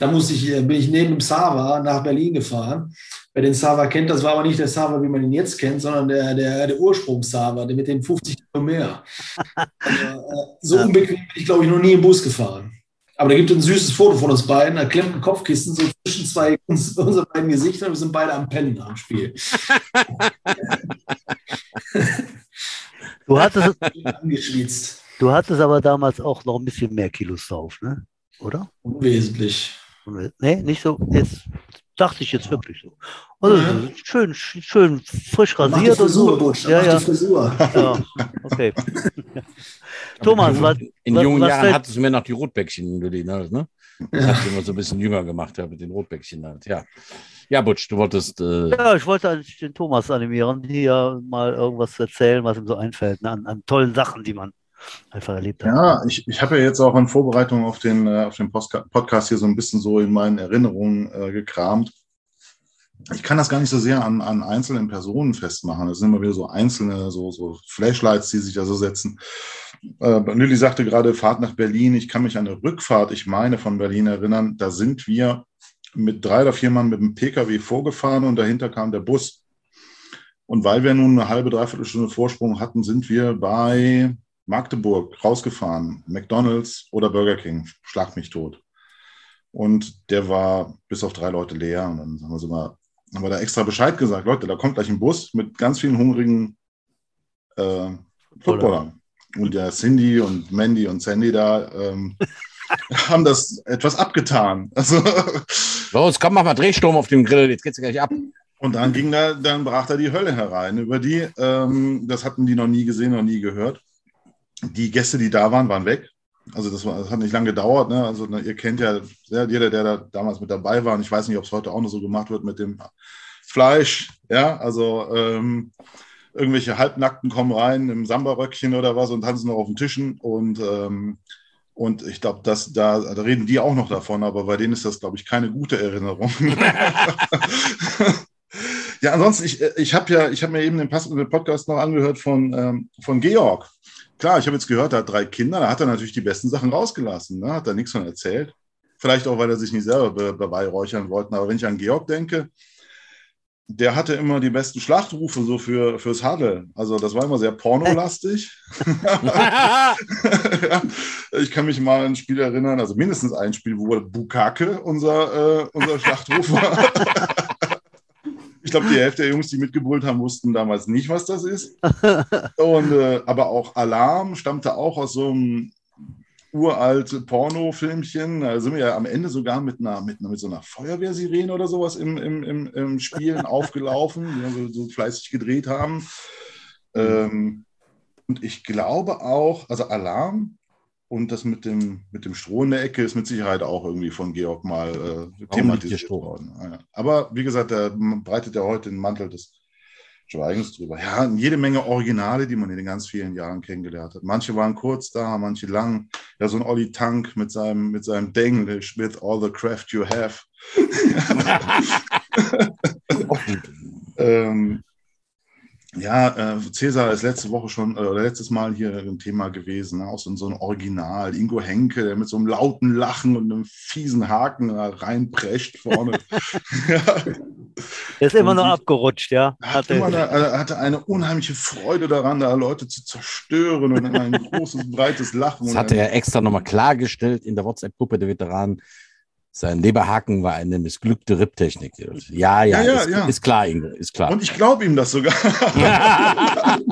Da musste ich, bin ich neben dem Sava nach Berlin gefahren. Wer den Sava kennt, das war aber nicht der Sava, wie man ihn jetzt kennt, sondern der, der, der Ursprungs-Sava, der mit den 50 Kilo mehr. Also, so <laughs> unbequem bin ich, glaube ich, noch nie im Bus gefahren. Aber da gibt es ein süßes Foto von uns beiden. Da klemmt ein Kopfkissen so zwischen zwei <laughs> unserer beiden Gesichter. Wir sind beide am Pennen am Spiel. <laughs> du hattest, du hattest aber damals auch noch ein bisschen mehr Kilos drauf, ne? oder? Unwesentlich. Nee, nicht so. Jetzt dachte ich jetzt wirklich so. Also, mhm. schön, schön frisch rasiert Frisur, und so. Butsch, ja, ja. Frisur. ja, okay. <laughs> Thomas, was, in was, jungen was Jahren hattest du mir noch die Rotbäckchen, ne? Das ja. hat immer so ein bisschen jünger gemacht, ja, mit den Rotbäckchen halt. Ja. Ja, Butsch, du wolltest. Äh ja, ich wollte eigentlich den Thomas animieren, hier mal irgendwas zu erzählen, was ihm so einfällt, ne? an, an tollen Sachen, die man einfach erlebt hat. Ja, ich, ich habe ja jetzt auch in Vorbereitung auf den, äh, auf den Podcast hier so ein bisschen so in meinen Erinnerungen äh, gekramt. Ich kann das gar nicht so sehr an, an einzelnen Personen festmachen. Das sind immer wieder so einzelne, so, so Flashlights, die sich da so setzen. äh, Lilly sagte gerade Fahrt nach Berlin. Ich kann mich an eine Rückfahrt, ich meine, von Berlin erinnern. Da sind wir mit drei oder vier Mann mit dem Pkw vorgefahren und dahinter kam der Bus. Und weil wir nun eine halbe, dreiviertel Stunde Vorsprung hatten, sind wir bei Magdeburg rausgefahren. McDonalds oder Burger King. Schlag mich tot. Und der war bis auf drei Leute leer. Und dann haben wir, so mal, haben wir da extra Bescheid gesagt, Leute, da kommt gleich ein Bus mit ganz vielen hungrigen äh, Footballern. Und der Cindy und Mandy und Sandy da ähm, <laughs> haben das etwas abgetan. Also, Los, komm, mach mal Drehsturm auf dem Grill, jetzt geht's gleich ab. und dann ging da, dann brach da die Hölle herein. Über die, ähm, das hatten die noch nie gesehen, noch nie gehört. Die Gäste, die da waren, waren weg. Also das, war, das hat nicht lange gedauert. Ne? Also ne, ihr kennt ja, ja, jeder, der da damals mit dabei war, und ich weiß nicht, ob es heute auch noch so gemacht wird mit dem Fleisch. Ja, also ähm, irgendwelche Halbnackten kommen rein im Samba-Röckchen oder was und tanzen noch auf den Tischen und ähm, und ich glaube, da, da reden die auch noch davon, aber bei denen ist das, glaube ich, keine gute Erinnerung. <laughs> ja, ansonsten, ich, ich habe ja, ich habe mir eben den Podcast noch angehört von, ähm, von Georg. Klar, ich habe jetzt gehört, er hat drei Kinder, da hat er natürlich die besten Sachen rausgelassen, ne? hat er nichts von erzählt. Vielleicht auch, weil er sich nicht selber be beweihräuchern wollte. Aber wenn ich an Georg denke, der hatte immer die besten Schlachtrufe so für, fürs Huddle. Also das war immer sehr pornolastig. <laughs> ich kann mich mal an ein Spiel erinnern, also mindestens ein Spiel, wo Bukake unser, äh, unser Schlachtruf war. Ich glaube, die Hälfte der Jungs, die mitgebrüllt haben, wussten damals nicht, was das ist. <laughs> Und, äh, aber auch Alarm stammte auch aus so einem uralte Pornofilmchen. Da sind wir ja am Ende sogar mit einer, mit, mit so einer Feuerwehrsirene oder sowas im, im, im, im Spielen aufgelaufen, die wir so, so fleißig gedreht haben. Ähm, und ich glaube auch, also Alarm und das mit dem, mit dem Stroh in der Ecke ist mit Sicherheit auch irgendwie von Georg mal äh, thematisiert worden. Aber wie gesagt, der breitet ja heute den Mantel des Schweigens drüber. Ja, jede Menge Originale, die man in den ganz vielen Jahren kennengelernt hat. Manche waren kurz da, manche lang. Ja, so ein Olli Tank mit seinem, mit seinem Denglisch, with all the craft you have. <laughs> <laughs> ähm, ja, äh, Cäsar ist letzte Woche schon, äh, oder letztes Mal hier ein Thema gewesen, ne? auch so, so ein Original. Ingo Henke, der mit so einem lauten Lachen und einem fiesen Haken da reinprescht vorne. <laughs> <laughs> ja. Er ist immer Und noch abgerutscht, ja. Er hat Hatte- immer eine, er hatte eine unheimliche Freude daran, da Leute zu zerstören und ein großes, breites Lachen. Das und hatte er extra nochmal klargestellt in der WhatsApp-Gruppe der Veteranen. Sein Leberhaken war eine missglückte Ripptechnik. Ja, ja, Ja, ja, ist, ja. ist klar, Ingo, ist klar. Und ich glaube ihm das sogar. <laughs>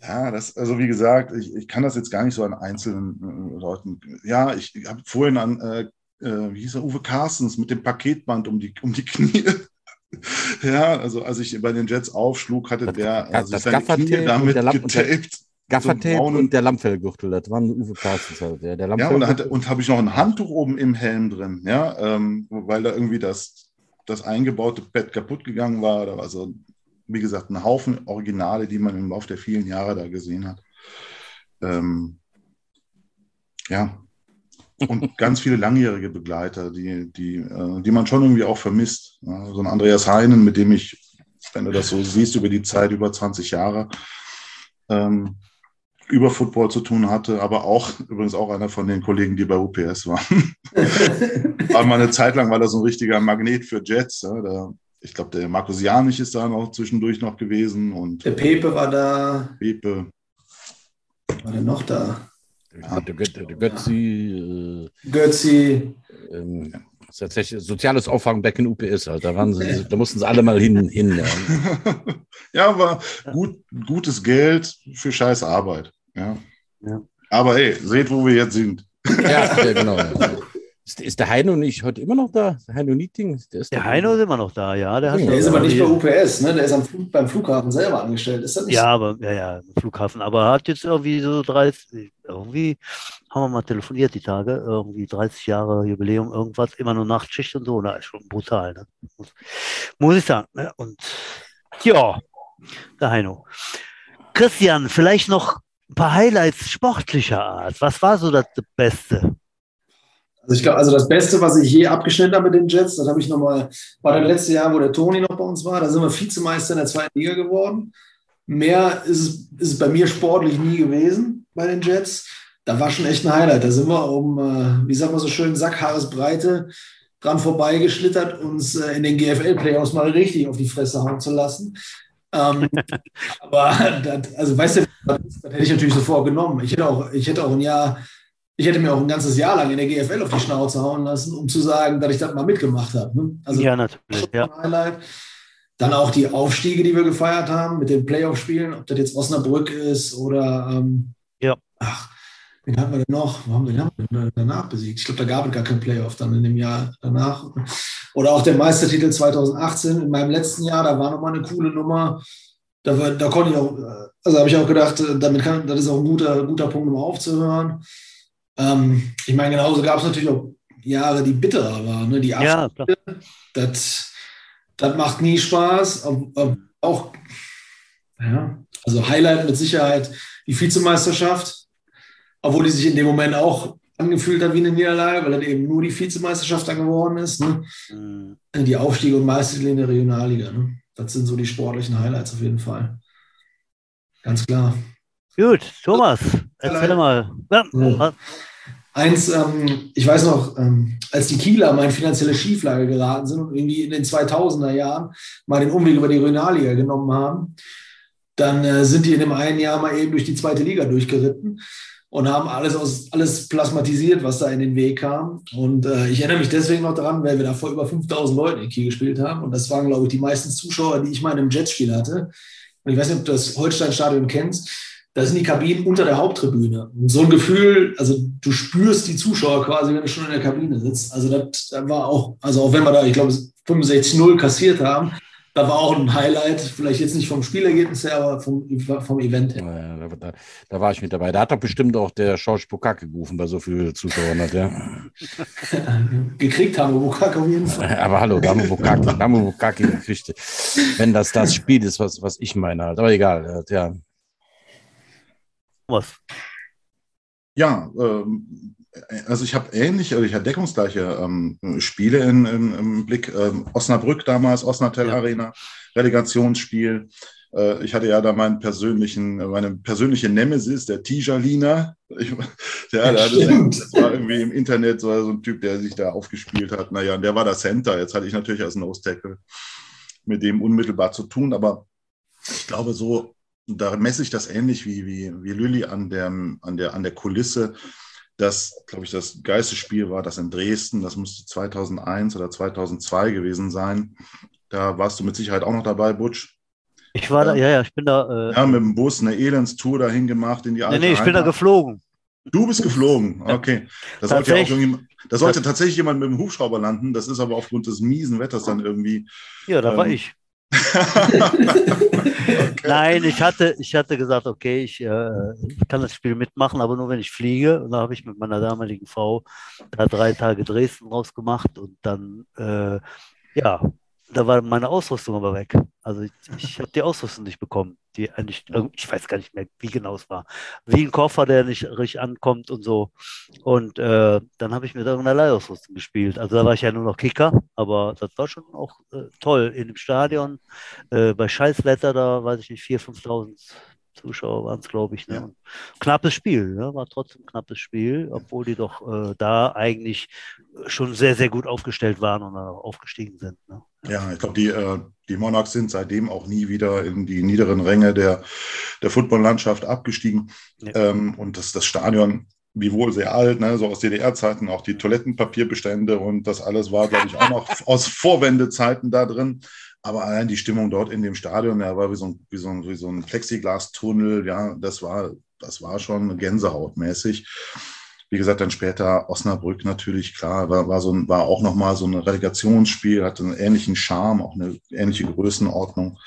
Ja, das, also wie gesagt, ich, ich kann das jetzt gar nicht so an einzelnen äh, Leuten. Ja, ich habe vorhin an, äh, äh, wie hieß er, Uwe Carstens mit dem Paketband um die, um die Knie. <laughs> ja, also als ich bei den Jets aufschlug, hatte Das- der das also seine Gaffertape Knie damit getaped. Gaffertape so und der Lammfellgürtel, das waren Uwe Carstens halt. Der, der Ja, und, und habe ich noch ein Handtuch oben im Helm drin, ja, ähm, weil da irgendwie das, das eingebaute Bett kaputt gegangen war. Da war so, wie gesagt, ein Haufen Originale, die man im Laufe der vielen Jahre da gesehen hat. Ähm, ja. Und <laughs> ganz viele langjährige Begleiter, die, die, äh, die man schon irgendwie auch vermisst. Ja, so ein Andreas Heinen, mit dem ich, wenn du das so siehst, über die Zeit, über 20 Jahre, ähm, über Football zu tun hatte, aber auch übrigens auch einer von den Kollegen, die bei UPS waren. <laughs> war mal eine Zeit lang war das so ein richtiger Magnet für Jets. Ja, da, ich glaube, der Markus Janich ist da noch zwischendurch noch gewesen und Der Pepe war da. Pepe. War der noch da? Der, der, Gö- der Götzi, Götzi. äh, ähm, das ist tatsächlich soziales Auffangbecken UPS halt. Da, waren sie, da mussten sie alle mal hin. hin <laughs> ja. ja, aber gut, gutes Geld für scheiß Arbeit. Ja. Ja. Aber hey, seht, wo wir jetzt sind. Ja, ja, genau. <laughs> Ist, ist der Heino nicht heute immer noch da? Der Heino Nieting? Der, ist Der Heino ist immer noch da, ja. Der, hat Der ist aber nicht bei UPS, ne? Der ist am Flug, beim Flughafen selber angestellt. Ist das nicht Ja, aber ja, ja, Flughafen. Aber er hat jetzt irgendwie so 30, irgendwie haben wir mal telefoniert die Tage, irgendwie 30 Jahre Jubiläum, irgendwas, immer nur Nachtschicht und so. Na, ist schon brutal, ne? Muss, muss ich sagen. Ne? Und ja, der Heino. Christian, vielleicht noch ein paar Highlights sportlicher Art. Was war so das Beste? Also ich glaube, also das Beste, was ich je abgeschnitten habe mit den Jets, das habe ich nochmal, war das letzte Jahr, wo der Toni noch bei uns war. Da sind wir Vizemeister in der zweiten Liga geworden. mehr ist es, ist es bei mir sportlich nie gewesen bei den Jets. Da war schon echt ein Highlight. Da sind wir um, äh, wie sagt man so schön, Sackhaaresbreite dran vorbeigeschlittert, uns äh, in den GFL-Playoffs mal richtig auf die Fresse hauen zu lassen. Ähm, <laughs> aber das, also weißt du, das, das, hätte ich natürlich sofort genommen. Ich hätte auch, ich hätte auch ein Jahr, ich hätte mir auch ein ganzes Jahr lang in der GFL auf die Schnauze hauen lassen, um zu sagen, dass ich das mal mitgemacht habe. Ne? Also ja, natürlich. Ja. Highlight. Dann auch die Aufstiege, die wir gefeiert haben mit den Playoff-Spielen, ob das jetzt Osnabrück ist oder ähm, ja. ach, Wen haben wir denn noch? Wo haben wir denn danach besiegt? Ich glaube, da gab es gar kein Playoff dann in dem Jahr danach. Oder auch der Meistertitel 2018 in meinem letzten Jahr, da war nochmal eine coole Nummer. Da, da konnte ich auch, also habe ich auch gedacht, damit kann, das ist auch ein guter, guter Punkt, um aufzuhören. Ähm, ich meine, genauso gab es natürlich auch Jahre, die bitterer waren. Ne? Die ja, das, das macht nie Spaß. Auch, ja, also Highlight mit Sicherheit die Vizemeisterschaft obwohl die sich in dem Moment auch angefühlt hat wie eine Niederlage, weil dann eben nur die Vizemeisterschaft dann geworden ist. Ne? Mhm. Die Aufstiege und Meistertitel in der Regionalliga. Ne? Das sind so die sportlichen Highlights auf jeden Fall. Ganz klar. Gut, Thomas, erzähl mal. Ja. Ja. Eins, ähm, ich weiß noch, ähm, als die Kieler mal in finanzielle Schieflage geraten sind und irgendwie in den 2000er Jahren mal den Umweg über die Regionalliga genommen haben, dann äh, sind die in dem einen Jahr mal eben durch die zweite Liga durchgeritten und haben alles, aus, alles plasmatisiert, was da in den Weg kam. Und äh, ich erinnere mich deswegen noch daran, weil wir da vor über 5000 Leuten in Kiel gespielt haben. Und das waren, glaube ich, die meisten Zuschauer, die ich mal in einem Jetspiel hatte. Und ich weiß nicht, ob du das Holstein-Stadion kennst. Da sind die Kabinen unter der Haupttribüne. Und so ein Gefühl, also du spürst die Zuschauer quasi, wenn du schon in der Kabine sitzt. Also das, das war auch, also auch wenn wir da, ich glaube, 65-0 kassiert haben, da war auch ein Highlight, vielleicht jetzt nicht vom Spielergebnis her, aber vom, vom Event her. Ja, da, da, war ich mit dabei. Da hat doch bestimmt auch der George Bukake gerufen bei so vielen Zuschauern. Hat, ja. <laughs> gekriegt haben wir Bukake auf jeden Fall. Aber hallo, da haben wir Bukake, da haben wir Bukake gekriegt. Wenn das das Spiel ist, was, was ich meine halt. Aber egal, ja. Was? Ja, ähm, also ich habe ähnliche, also ich hatte deckungsgleiche ähm, Spiele in, in, im Blick. Ähm, Osnabrück damals, Osnatel ja. Arena, Relegationsspiel. Äh, ich hatte ja da meinen persönlichen, meine persönliche Nemesis, der Tijalina. Ich, <laughs> der, der, das war irgendwie im Internet so, so, ein Typ, der sich da aufgespielt hat. Naja, und der war der Center. Jetzt hatte ich natürlich als Nose Tackle mit dem unmittelbar zu tun, aber ich glaube, so, da messe ich das ähnlich wie, wie, wie Lilly an der, an, der, an der Kulisse das, glaube ich, das geilste Spiel war das in Dresden. Das müsste 2001 oder 2002 gewesen sein. Da warst du mit Sicherheit auch noch dabei, Butch. Ich war da, ja, ja, ich bin da. Äh, ja, mit dem Bus eine Elendstour dahin gemacht in die alte. Nee, nee, ich bin da geflogen. Du bist geflogen, okay. Da sollte, ja da sollte tatsächlich jemand mit dem Hubschrauber landen. Das ist aber aufgrund des miesen Wetters dann irgendwie. Ja, da ähm, war ich. <laughs> <laughs> Nein, ich hatte, ich hatte gesagt, okay, ich, äh, kann das Spiel mitmachen, aber nur wenn ich fliege. Und da habe ich mit meiner damaligen Frau da drei Tage Dresden rausgemacht und dann, äh, ja, da war meine Ausrüstung aber weg. Also ich, ich habe die Ausrüstung nicht bekommen, die eigentlich, ich weiß gar nicht mehr, wie genau es war. Wie ein Koffer, der nicht richtig ankommt und so. Und äh, dann habe ich mit irgendeiner Leihausrüstung gespielt. Also da war ich ja nur noch Kicker, aber das war schon auch äh, toll in dem Stadion. Äh, bei Scheißwetter, da weiß ich nicht, 4.000, 5.000 Zuschauer waren es, glaube ich. Ne? Ja. Knappes Spiel, ne? war trotzdem ein knappes Spiel, obwohl die doch äh, da eigentlich schon sehr, sehr gut aufgestellt waren und auch aufgestiegen sind. Ne? Ja, ich glaube, die, äh, die Monarchs sind seitdem auch nie wieder in die niederen Ränge der, der Footballlandschaft abgestiegen. Ja. Ähm, und das, das Stadion, wie wohl sehr alt, ne, so aus DDR-Zeiten, auch die Toilettenpapierbestände und das alles war, glaube ich, auch noch <laughs> aus Vorwendezeiten da drin. Aber allein die Stimmung dort in dem Stadion, ja, war wie so ein, wie so ein, wie so ein Plexiglas-Tunnel, ja, das war, das war schon gänsehautmäßig. Wie gesagt, dann später Osnabrück natürlich, klar, war, war, so ein, war auch nochmal so ein Relegationsspiel, hatte einen ähnlichen Charme, auch eine ähnliche Größenordnung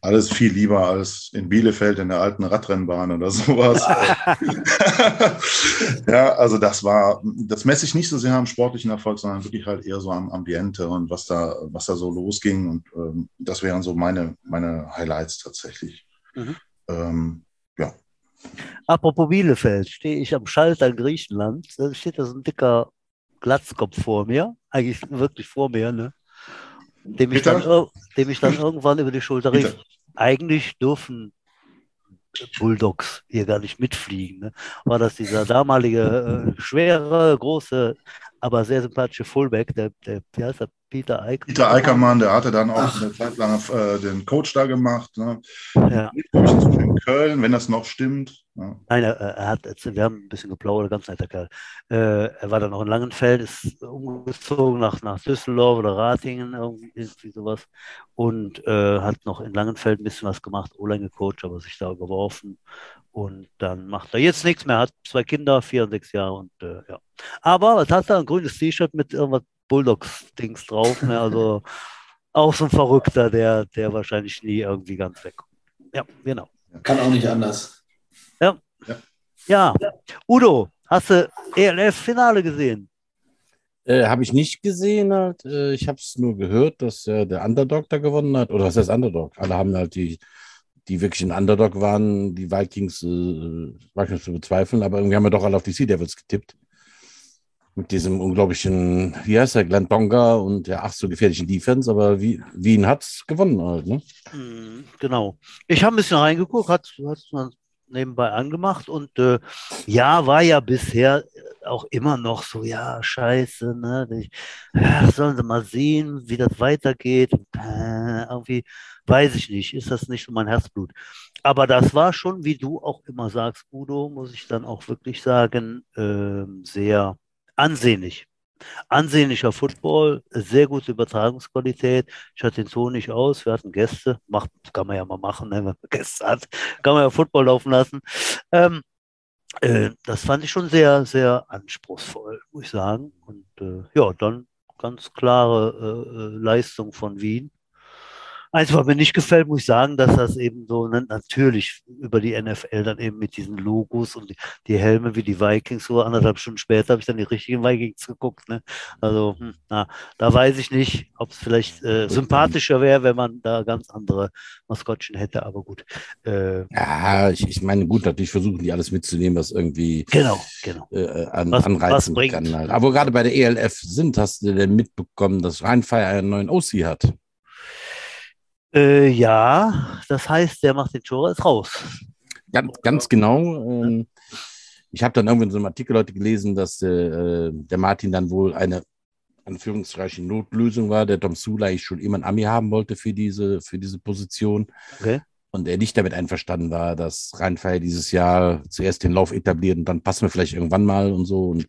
alles viel lieber als in Bielefeld in der alten Radrennbahn oder sowas. <laughs> ja, also das war, das messe ich nicht so sehr am sportlichen Erfolg, sondern wirklich halt eher so am Ambiente und was da, was da so losging. Und ähm, das wären so meine, meine Highlights tatsächlich. Mhm. Ähm, ja. Apropos Bielefeld, stehe ich am Schalter in Griechenland, da steht da so ein dicker Glatzkopf vor mir, eigentlich wirklich vor mir, ne? Dem ich, dann, dem ich dann irgendwann über die Schulter rief, eigentlich dürfen Bulldogs hier gar nicht mitfliegen. Ne? War das dieser damalige äh, schwere, große, aber sehr sympathische Fullback, der, der wie heißt er, Peter Eichmann? Peter Eickermann, der hatte dann auch Ach. eine Zeit lang äh, den Coach da gemacht. Ne? Ja. In Köln, wenn das noch stimmt. Ja. Nein, er, er, hat, wir haben ein bisschen geplaudert, ganz netter Kerl. Äh, er war dann noch in Langenfeld, ist umgezogen nach, nach Düsseldorf oder Ratingen, irgendwie, irgendwie sowas. Und äh, hat noch in Langenfeld ein bisschen was gemacht, O-Line gecoacht, aber sich da überworfen. Und dann macht er jetzt nichts mehr, hat zwei Kinder, vier und sechs Jahre und äh, ja. Aber was hat er? Ein grünes T-Shirt mit irgendwas Bulldogs-Dings drauf. Ne? Also <laughs> auch so ein Verrückter, der, der wahrscheinlich nie irgendwie ganz wegkommt. Ja, genau. Kann auch nicht anders. Ja. Ja, ja. Udo, hast du ELF-Finale gesehen? Äh, habe ich nicht gesehen. Halt. Äh, ich habe es nur gehört, dass äh, der Underdog da gewonnen hat. Oder was heißt Underdog? Alle haben halt die, die wirklich ein Underdog waren, die Vikings, äh, mag ich zu bezweifeln, aber irgendwie haben wir doch alle auf die Sea Devils getippt mit diesem unglaublichen, wie heißt der, Glenn Donga und der ach so gefährlichen Defense, aber Wien hat es gewonnen halt, ne? Mhm, genau. Ich habe ein bisschen reingeguckt, hat, man nebenbei angemacht und äh, ja, war ja bisher auch immer noch so, ja, scheiße, ne? Ich, ja, sollen sie mal sehen, wie das weitergeht. Äh, irgendwie weiß ich nicht, ist das nicht so mein Herzblut. Aber das war schon, wie du auch immer sagst, Udo, muss ich dann auch wirklich sagen, äh, sehr ansehnlich. Ansehnlicher Football, sehr gute Übertragungsqualität. Ich hatte den Ton nicht aus, wir hatten Gäste, macht, kann man ja mal machen, ne, wenn man <laughs> Gäste hat, kann man ja Football laufen lassen. Ähm, äh, das fand ich schon sehr, sehr anspruchsvoll, muss ich sagen. Und äh, ja, dann ganz klare äh, äh Leistung von Wien. Eins, was mir nicht gefällt, muss ich sagen, dass das eben so ne, natürlich über die NFL dann eben mit diesen Logos und die, Helme wie die Vikings, so anderthalb Stunden später habe ich dann die richtigen Vikings geguckt. Ne? Also, hm, na, da weiß ich nicht, ob es vielleicht äh, sympathischer wäre, wenn man da ganz andere Maskottchen hätte, aber gut. Äh, ja, ich, ich meine, gut, natürlich versuchen die alles mitzunehmen, was irgendwie genau, genau. Äh, an, was, anreizen was kann. Halt. Aber gerade bei der ELF sind, hast du denn mitbekommen, dass Rheinfire einen neuen OC hat? Äh, ja, das heißt, der macht den Torres raus. Ganz, ganz genau. Ähm, ich habe dann irgendwann in so einem Artikel heute gelesen, dass äh, der Martin dann wohl eine Anführungszeichen Notlösung war, der Tom Sula ich schon immer ein Ami haben wollte für diese, für diese Position. Okay. Und er nicht damit einverstanden war, dass Rheinfeier dieses Jahr zuerst den Lauf etabliert und dann passen wir vielleicht irgendwann mal und so. Und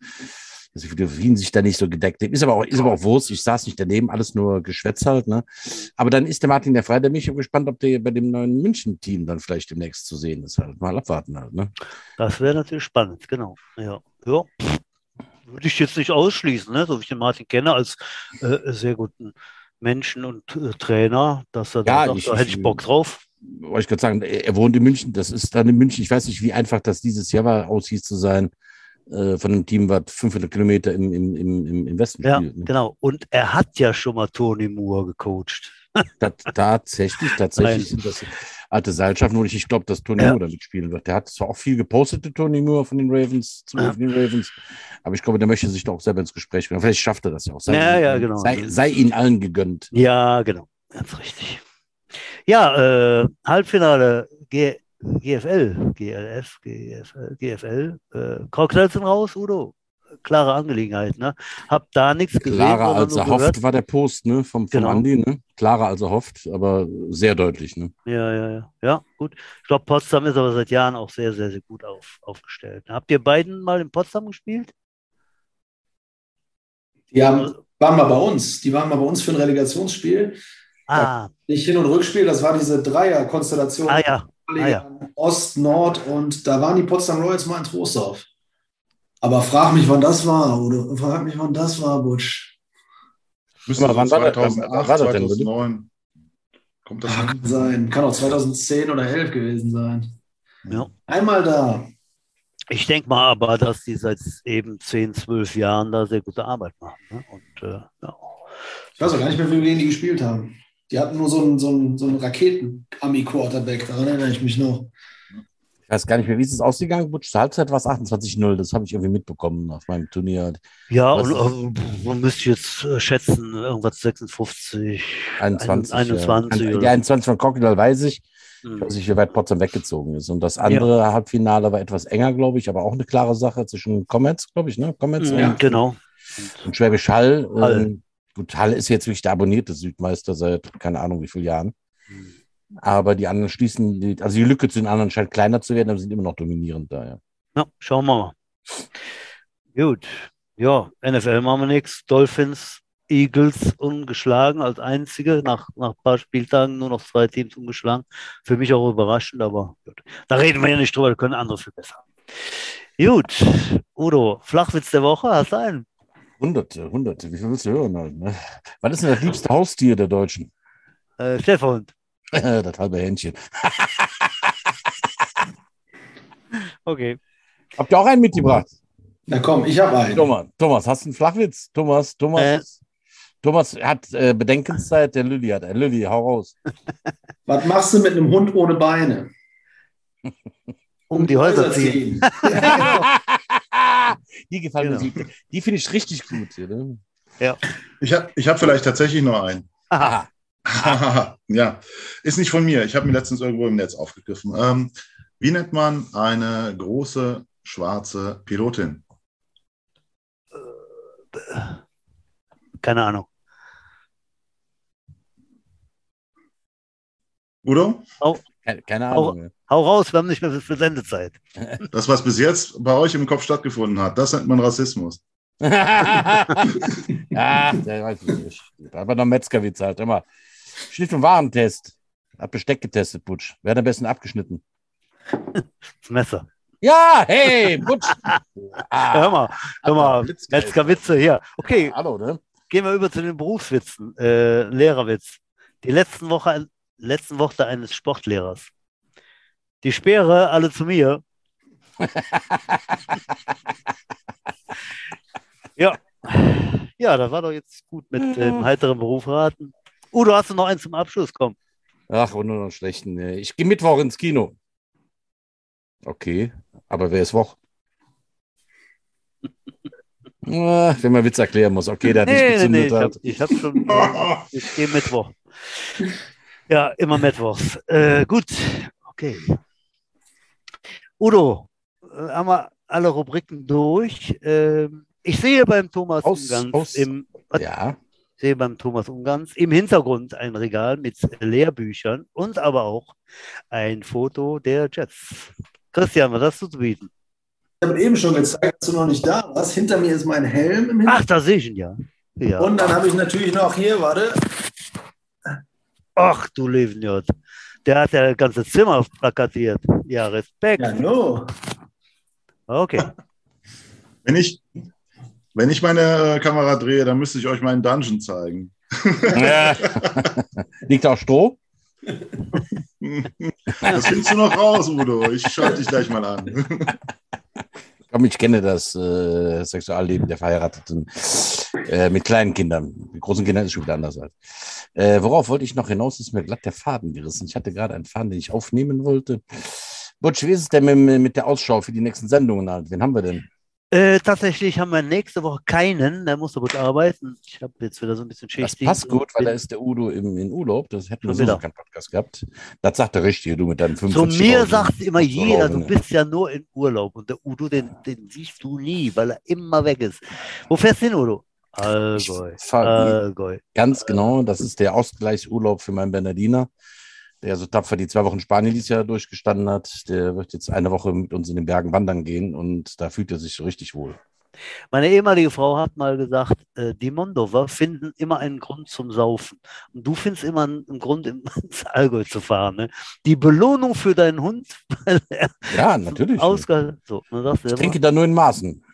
dass ich für Wien sich da nicht so gedeckt Ist aber auch, ist aber auch Wurst. Ich saß nicht daneben, alles nur Geschwätz halt, ne? Aber dann ist der Martin der Frei, der mich gespannt, ob der bei dem neuen München-Team dann vielleicht demnächst zu sehen ist. Halt. Mal abwarten halt, ne? Das wäre natürlich spannend, genau. Ja. Ja. Würde ich jetzt nicht ausschließen, ne? so wie ich den Martin kenne, als äh, sehr guten Menschen und äh, Trainer, dass er ja, da sagt, ich, da hätte ich Bock drauf. Wollte ich gerade sagen, er wohnt in München, das ist dann in München. Ich weiß nicht, wie einfach das dieses Jahr war, aushieß zu sein äh, von einem Team, was 500 Kilometer im, im, im, im Westen ja, spielt. Ne? Genau. Und er hat ja schon mal Tony Moore gecoacht. <laughs> Das, tatsächlich, tatsächlich sind das alte Seilschaften, wo ich, ich glaube, dass Tony ja. Moore damit spielen wird. Der hat zwar auch viel gepostet, Tony Moore von den Ravens, zu ja. den Ravens, aber ich glaube, der möchte sich doch auch selber ins Gespräch bringen. Vielleicht schafft er das ja auch. Sei, ja, ja, genau. Sei, sei ihnen allen gegönnt. Ja, genau. Ganz richtig. Ja, äh, Halbfinale G GFL, GLF, GFL, GFL. Äh, sind raus, Udo. Klare Angelegenheit, ne? Hab da nichts gesehen. Klarer als er hofft, war der Post, ne? Vom, vom genau. Andi, ne? Klarer als er hofft, aber sehr deutlich, ne? Ja, ja, ja. Ja, gut. Ich glaube, Potsdam ist aber seit Jahren auch sehr, sehr, sehr gut auf, aufgestellt. Habt ihr beiden mal in Potsdam gespielt? Die haben, waren mal bei uns. Die waren mal bei uns für ein Relegationsspiel. Ah. Nicht Hin- und Rückspiel, das war diese Dreier-Konstellation. Ah ja, ah, ja. Ost, Nord und da waren die Potsdam Royals mal in Trostorf. Aber frag mich, wann das war, oder frag mich, wann das war, Butsch. Müsste mal, wann 2008, war das, war 2009. Kommt das Kann sein. Kann auch 2010 oder 11 gewesen sein. Ja. Einmal da. Ich denke mal aber, dass die seit eben 10, 12 Jahren da sehr gute Arbeit machen. Ne? Und, äh, ja. Ich weiß auch gar nicht mehr, wie wir die gespielt haben. Die hatten nur so einen, so einen, so einen Raketen-Ami-Quarterback, daran erinnere ich mich noch. Ich weiß gar nicht mehr, wie ist es ausgegangen, Butch? Zur Halbzeit war es 28-0, das habe ich irgendwie mitbekommen auf meinem Turnier. Ja, Was und äh, man müsste jetzt äh, schätzen, irgendwas 56, 21. 21 ja. oder Die 21 von Crocodile weiß ich. Ich Hm. weiß nicht, wie weit Potsdam weggezogen ist. Und das andere Halbfinale war etwas enger, glaube ich, aber auch eine klare Sache zwischen Comets, glaube ich, ne? Comets Mhm, und, Genau. und Schwäbisch Hall. Hall. Ähm, gut, Hall ist jetzt wirklich der abonnierte Südmeister seit keine Ahnung wie vielen Jahren. Hm. Aber die anderen schließen, die, also die Lücke zu den anderen scheint kleiner zu werden, aber sind immer noch dominierend da, ja. Ja, schauen wir mal. Gut. Ja, NFL machen wir nichts. Dolphins, Eagles ungeschlagen als einzige. Nach, nach ein paar Spieltagen nur noch zwei Teams ungeschlagen. Für mich auch überraschend, aber gut. Da reden wir ja nicht drüber, da können andere viel besser. Gut. Udo, Flachwitz der Woche, hast du einen? Hunderte, hunderte, wie viel willst du hören halt, ne? Was ist denn das liebste Haustier der Deutschen? Äh, Schäferhund. <laughs> das halbe Händchen. <laughs> Okay. Habt ihr auch einen mitgebracht? Na komm, ich habe einen. Thomas, Thomas, hast du einen Flachwitz? Thomas, Thomas, Äh. Thomas hat äh, Bedenkenszeit, der Lilly hat. Äh, Lilly, hau raus. <laughs> Was machst du mit einem Hund ohne Beine? Um die Häuser ziehen. <laughs> die gefallen mir Genau. gut. Die finde ich richtig gut. Ne? Ich habe ich hab vielleicht tatsächlich noch einen. Aha. <laughs> ja, ist nicht von mir. Ich habe mir letztens irgendwo im Netz aufgegriffen. Ähm, wie nennt man eine große schwarze Pilotin? Keine Ahnung. Udo? Keine, keine Ahnung. Hau raus, wir haben nicht mehr für Sendezeit. <laughs> Das, was bis jetzt bei euch im Kopf stattgefunden hat, das nennt man Rassismus. <laughs> ja, der weiß ich nicht. Aber noch Metzgerwitz halt immer. Schnitt- und Warentest. Hat Besteck getestet, Butsch. Wer hat am besten abgeschnitten? Das Messer. Ja, hey, Butsch. <laughs> Ah, Hör mal, hör mal. Metzger-Witze hier. Okay, Hallo, ne? gehen wir über zu den Berufswitzen. Äh, Lehrerwitz. Die letzten Woche, letzten Worte eines Sportlehrers. Die Speere alle zu mir. <laughs> ja. Ja, das war doch jetzt gut mit dem heiteren Beruf raten. Udo, hast du noch einen zum Abschluss? Komm. Ach, und nur noch schlechten. ne. Ich gehe Mittwoch ins Kino. Okay, aber wer ist Woch? <laughs> Wenn man Witz erklären muss. Okay, der hat nicht Nee, nee, nee, gezündet. ich hat. habe hab schon. <laughs> Ich gehe Mittwoch. Ja, immer Mittwochs. Äh, gut, okay. Udo, äh, haben wir alle Rubriken durch. Ähm, ich sehe beim Thomas Aus- Ungarns aus- im, Ja, sehe beim Thomas Ungarns im Hintergrund ein Regal mit Lehrbüchern und aber auch ein Foto der Jets. Christian, was hast du zu bieten? Ich habe eben schon gezeigt, dass du noch nicht da warst. Hinter mir ist mein Helm im Ach, da sehe ich ihn ja. Ja. Und dann habe ich natürlich noch hier, warte, Ach du Levenjot. Der hat ja das ganze Zimmer plakatiert. Ja, Respekt. ja, no. Okay. <laughs> Wenn ich, wenn ich meine Kamera drehe, dann müsste ich euch meinen Dungeon zeigen. Ja. <laughs> Liegt auch Stroh? <laughs> Das findest du noch raus, Udo. Ich schaue dich gleich mal an. Komm, ich kenne das äh, Sexualleben der Verheirateten äh, mit kleinen Kindern. Mit großen Kindern ist schon wieder anders. Halt. Äh, worauf wollte ich noch hinaus? Ist mir glatt der Faden gerissen. Ich hatte gerade einen Faden, den ich aufnehmen wollte. Butch, wie ist es denn mit, mit der Ausschau für die nächsten Sendungen? Halt? Wen haben wir denn? Äh, tatsächlich haben wir nächste Woche keinen. Der muss aber gut arbeiten. Ich habe jetzt wieder so ein bisschen Das Schichtdienst. passt gut, weil da ist der Udo im, in Urlaub. Das hätten wir Schon so wieder. noch keinen Podcast gehabt. Das sagt der Richtige, du mit deinem Zu 45 mir sagt immer jeder, du bist ja nur in Urlaub. Und der Udo, den, den siehst du nie, weil er immer weg ist. Wo fährst du hin, Udo? Allgäu. Allgäu. Ganz genau, das ist der Ausgleichsurlaub für meinen Bernardiner, der so tapfer die zwei Wochen Spanien dieses Jahr durchgestanden hat. Der wird jetzt eine Woche mit uns in den Bergen wandern gehen und da fühlt er sich richtig wohl. Meine ehemalige Frau hat mal gesagt, äh, die Mondover finden immer einen Grund zum Saufen. Und du findest immer einen, Grund, <laughs> ins Allgäu zu fahren. Ne? Die Belohnung für deinen Hund, <laughs> weil er Ja, natürlich. ausgehalten So, Ich trinke da nur in Maßen.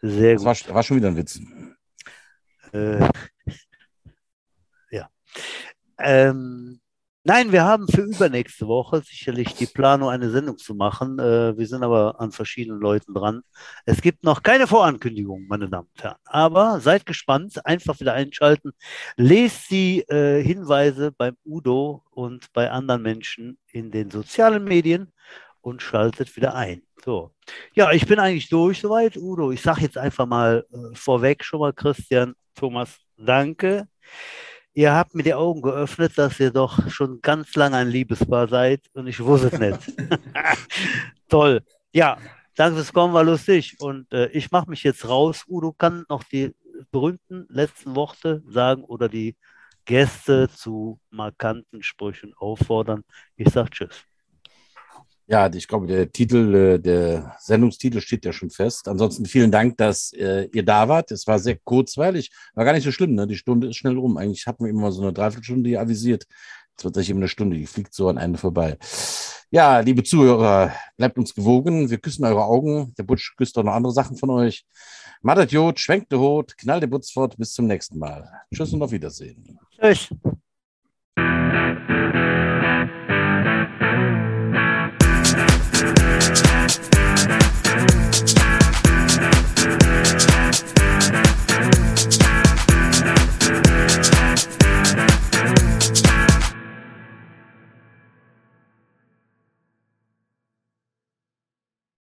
sehr Das gut. war, war schon wieder ein Witz. Äh, <laughs> ja. Ähm, nein, wir haben für übernächste Woche sicherlich die Planung, eine Sendung zu machen. Äh, wir sind aber an verschiedenen Leuten dran. Es gibt noch keine Vorankündigung, meine Damen und Herren. Aber seid gespannt, einfach wieder einschalten. Lest die äh, Hinweise beim Udo und bei anderen Menschen in den sozialen Medien und schaltet wieder ein. So. Ja, ich bin eigentlich durch soweit, Udo. Ich sage jetzt einfach mal äh, vorweg schon mal, Christian, Thomas, danke. Ihr habt mir die Augen geöffnet, dass ihr doch schon ganz lange ein Liebespaar seid und ich wusste es nicht. <laughs> Toll. Ja, danke fürs Kommen, war lustig. Und äh, ich mache mich jetzt raus. Udo kann noch die berühmten letzten Worte sagen oder die Gäste zu markanten Sprüchen auffordern. Ich sage Tschüss. Ja, ich glaube, der Titel, äh, der Sendungstitel steht ja schon fest. Ansonsten vielen Dank, dass äh, ihr da wart. Es war sehr kurzweilig. War gar nicht so schlimm, ne? Die Stunde ist schnell rum. Eigentlich hatten wir immer so eine Dreiviertelstunde avisiert. Jetzt wird sich eben eine Stunde, die fliegt so an eine vorbei. Ja, liebe Zuhörer, bleibt uns gewogen. Wir küssen eure Augen. Der Butsch küsst auch noch andere Sachen von euch. Madet Jod, schwenkt der Hut, knallt der Butz fort. Bis zum nächsten Mal. Tschüss und auf Wiedersehen. Tschüss.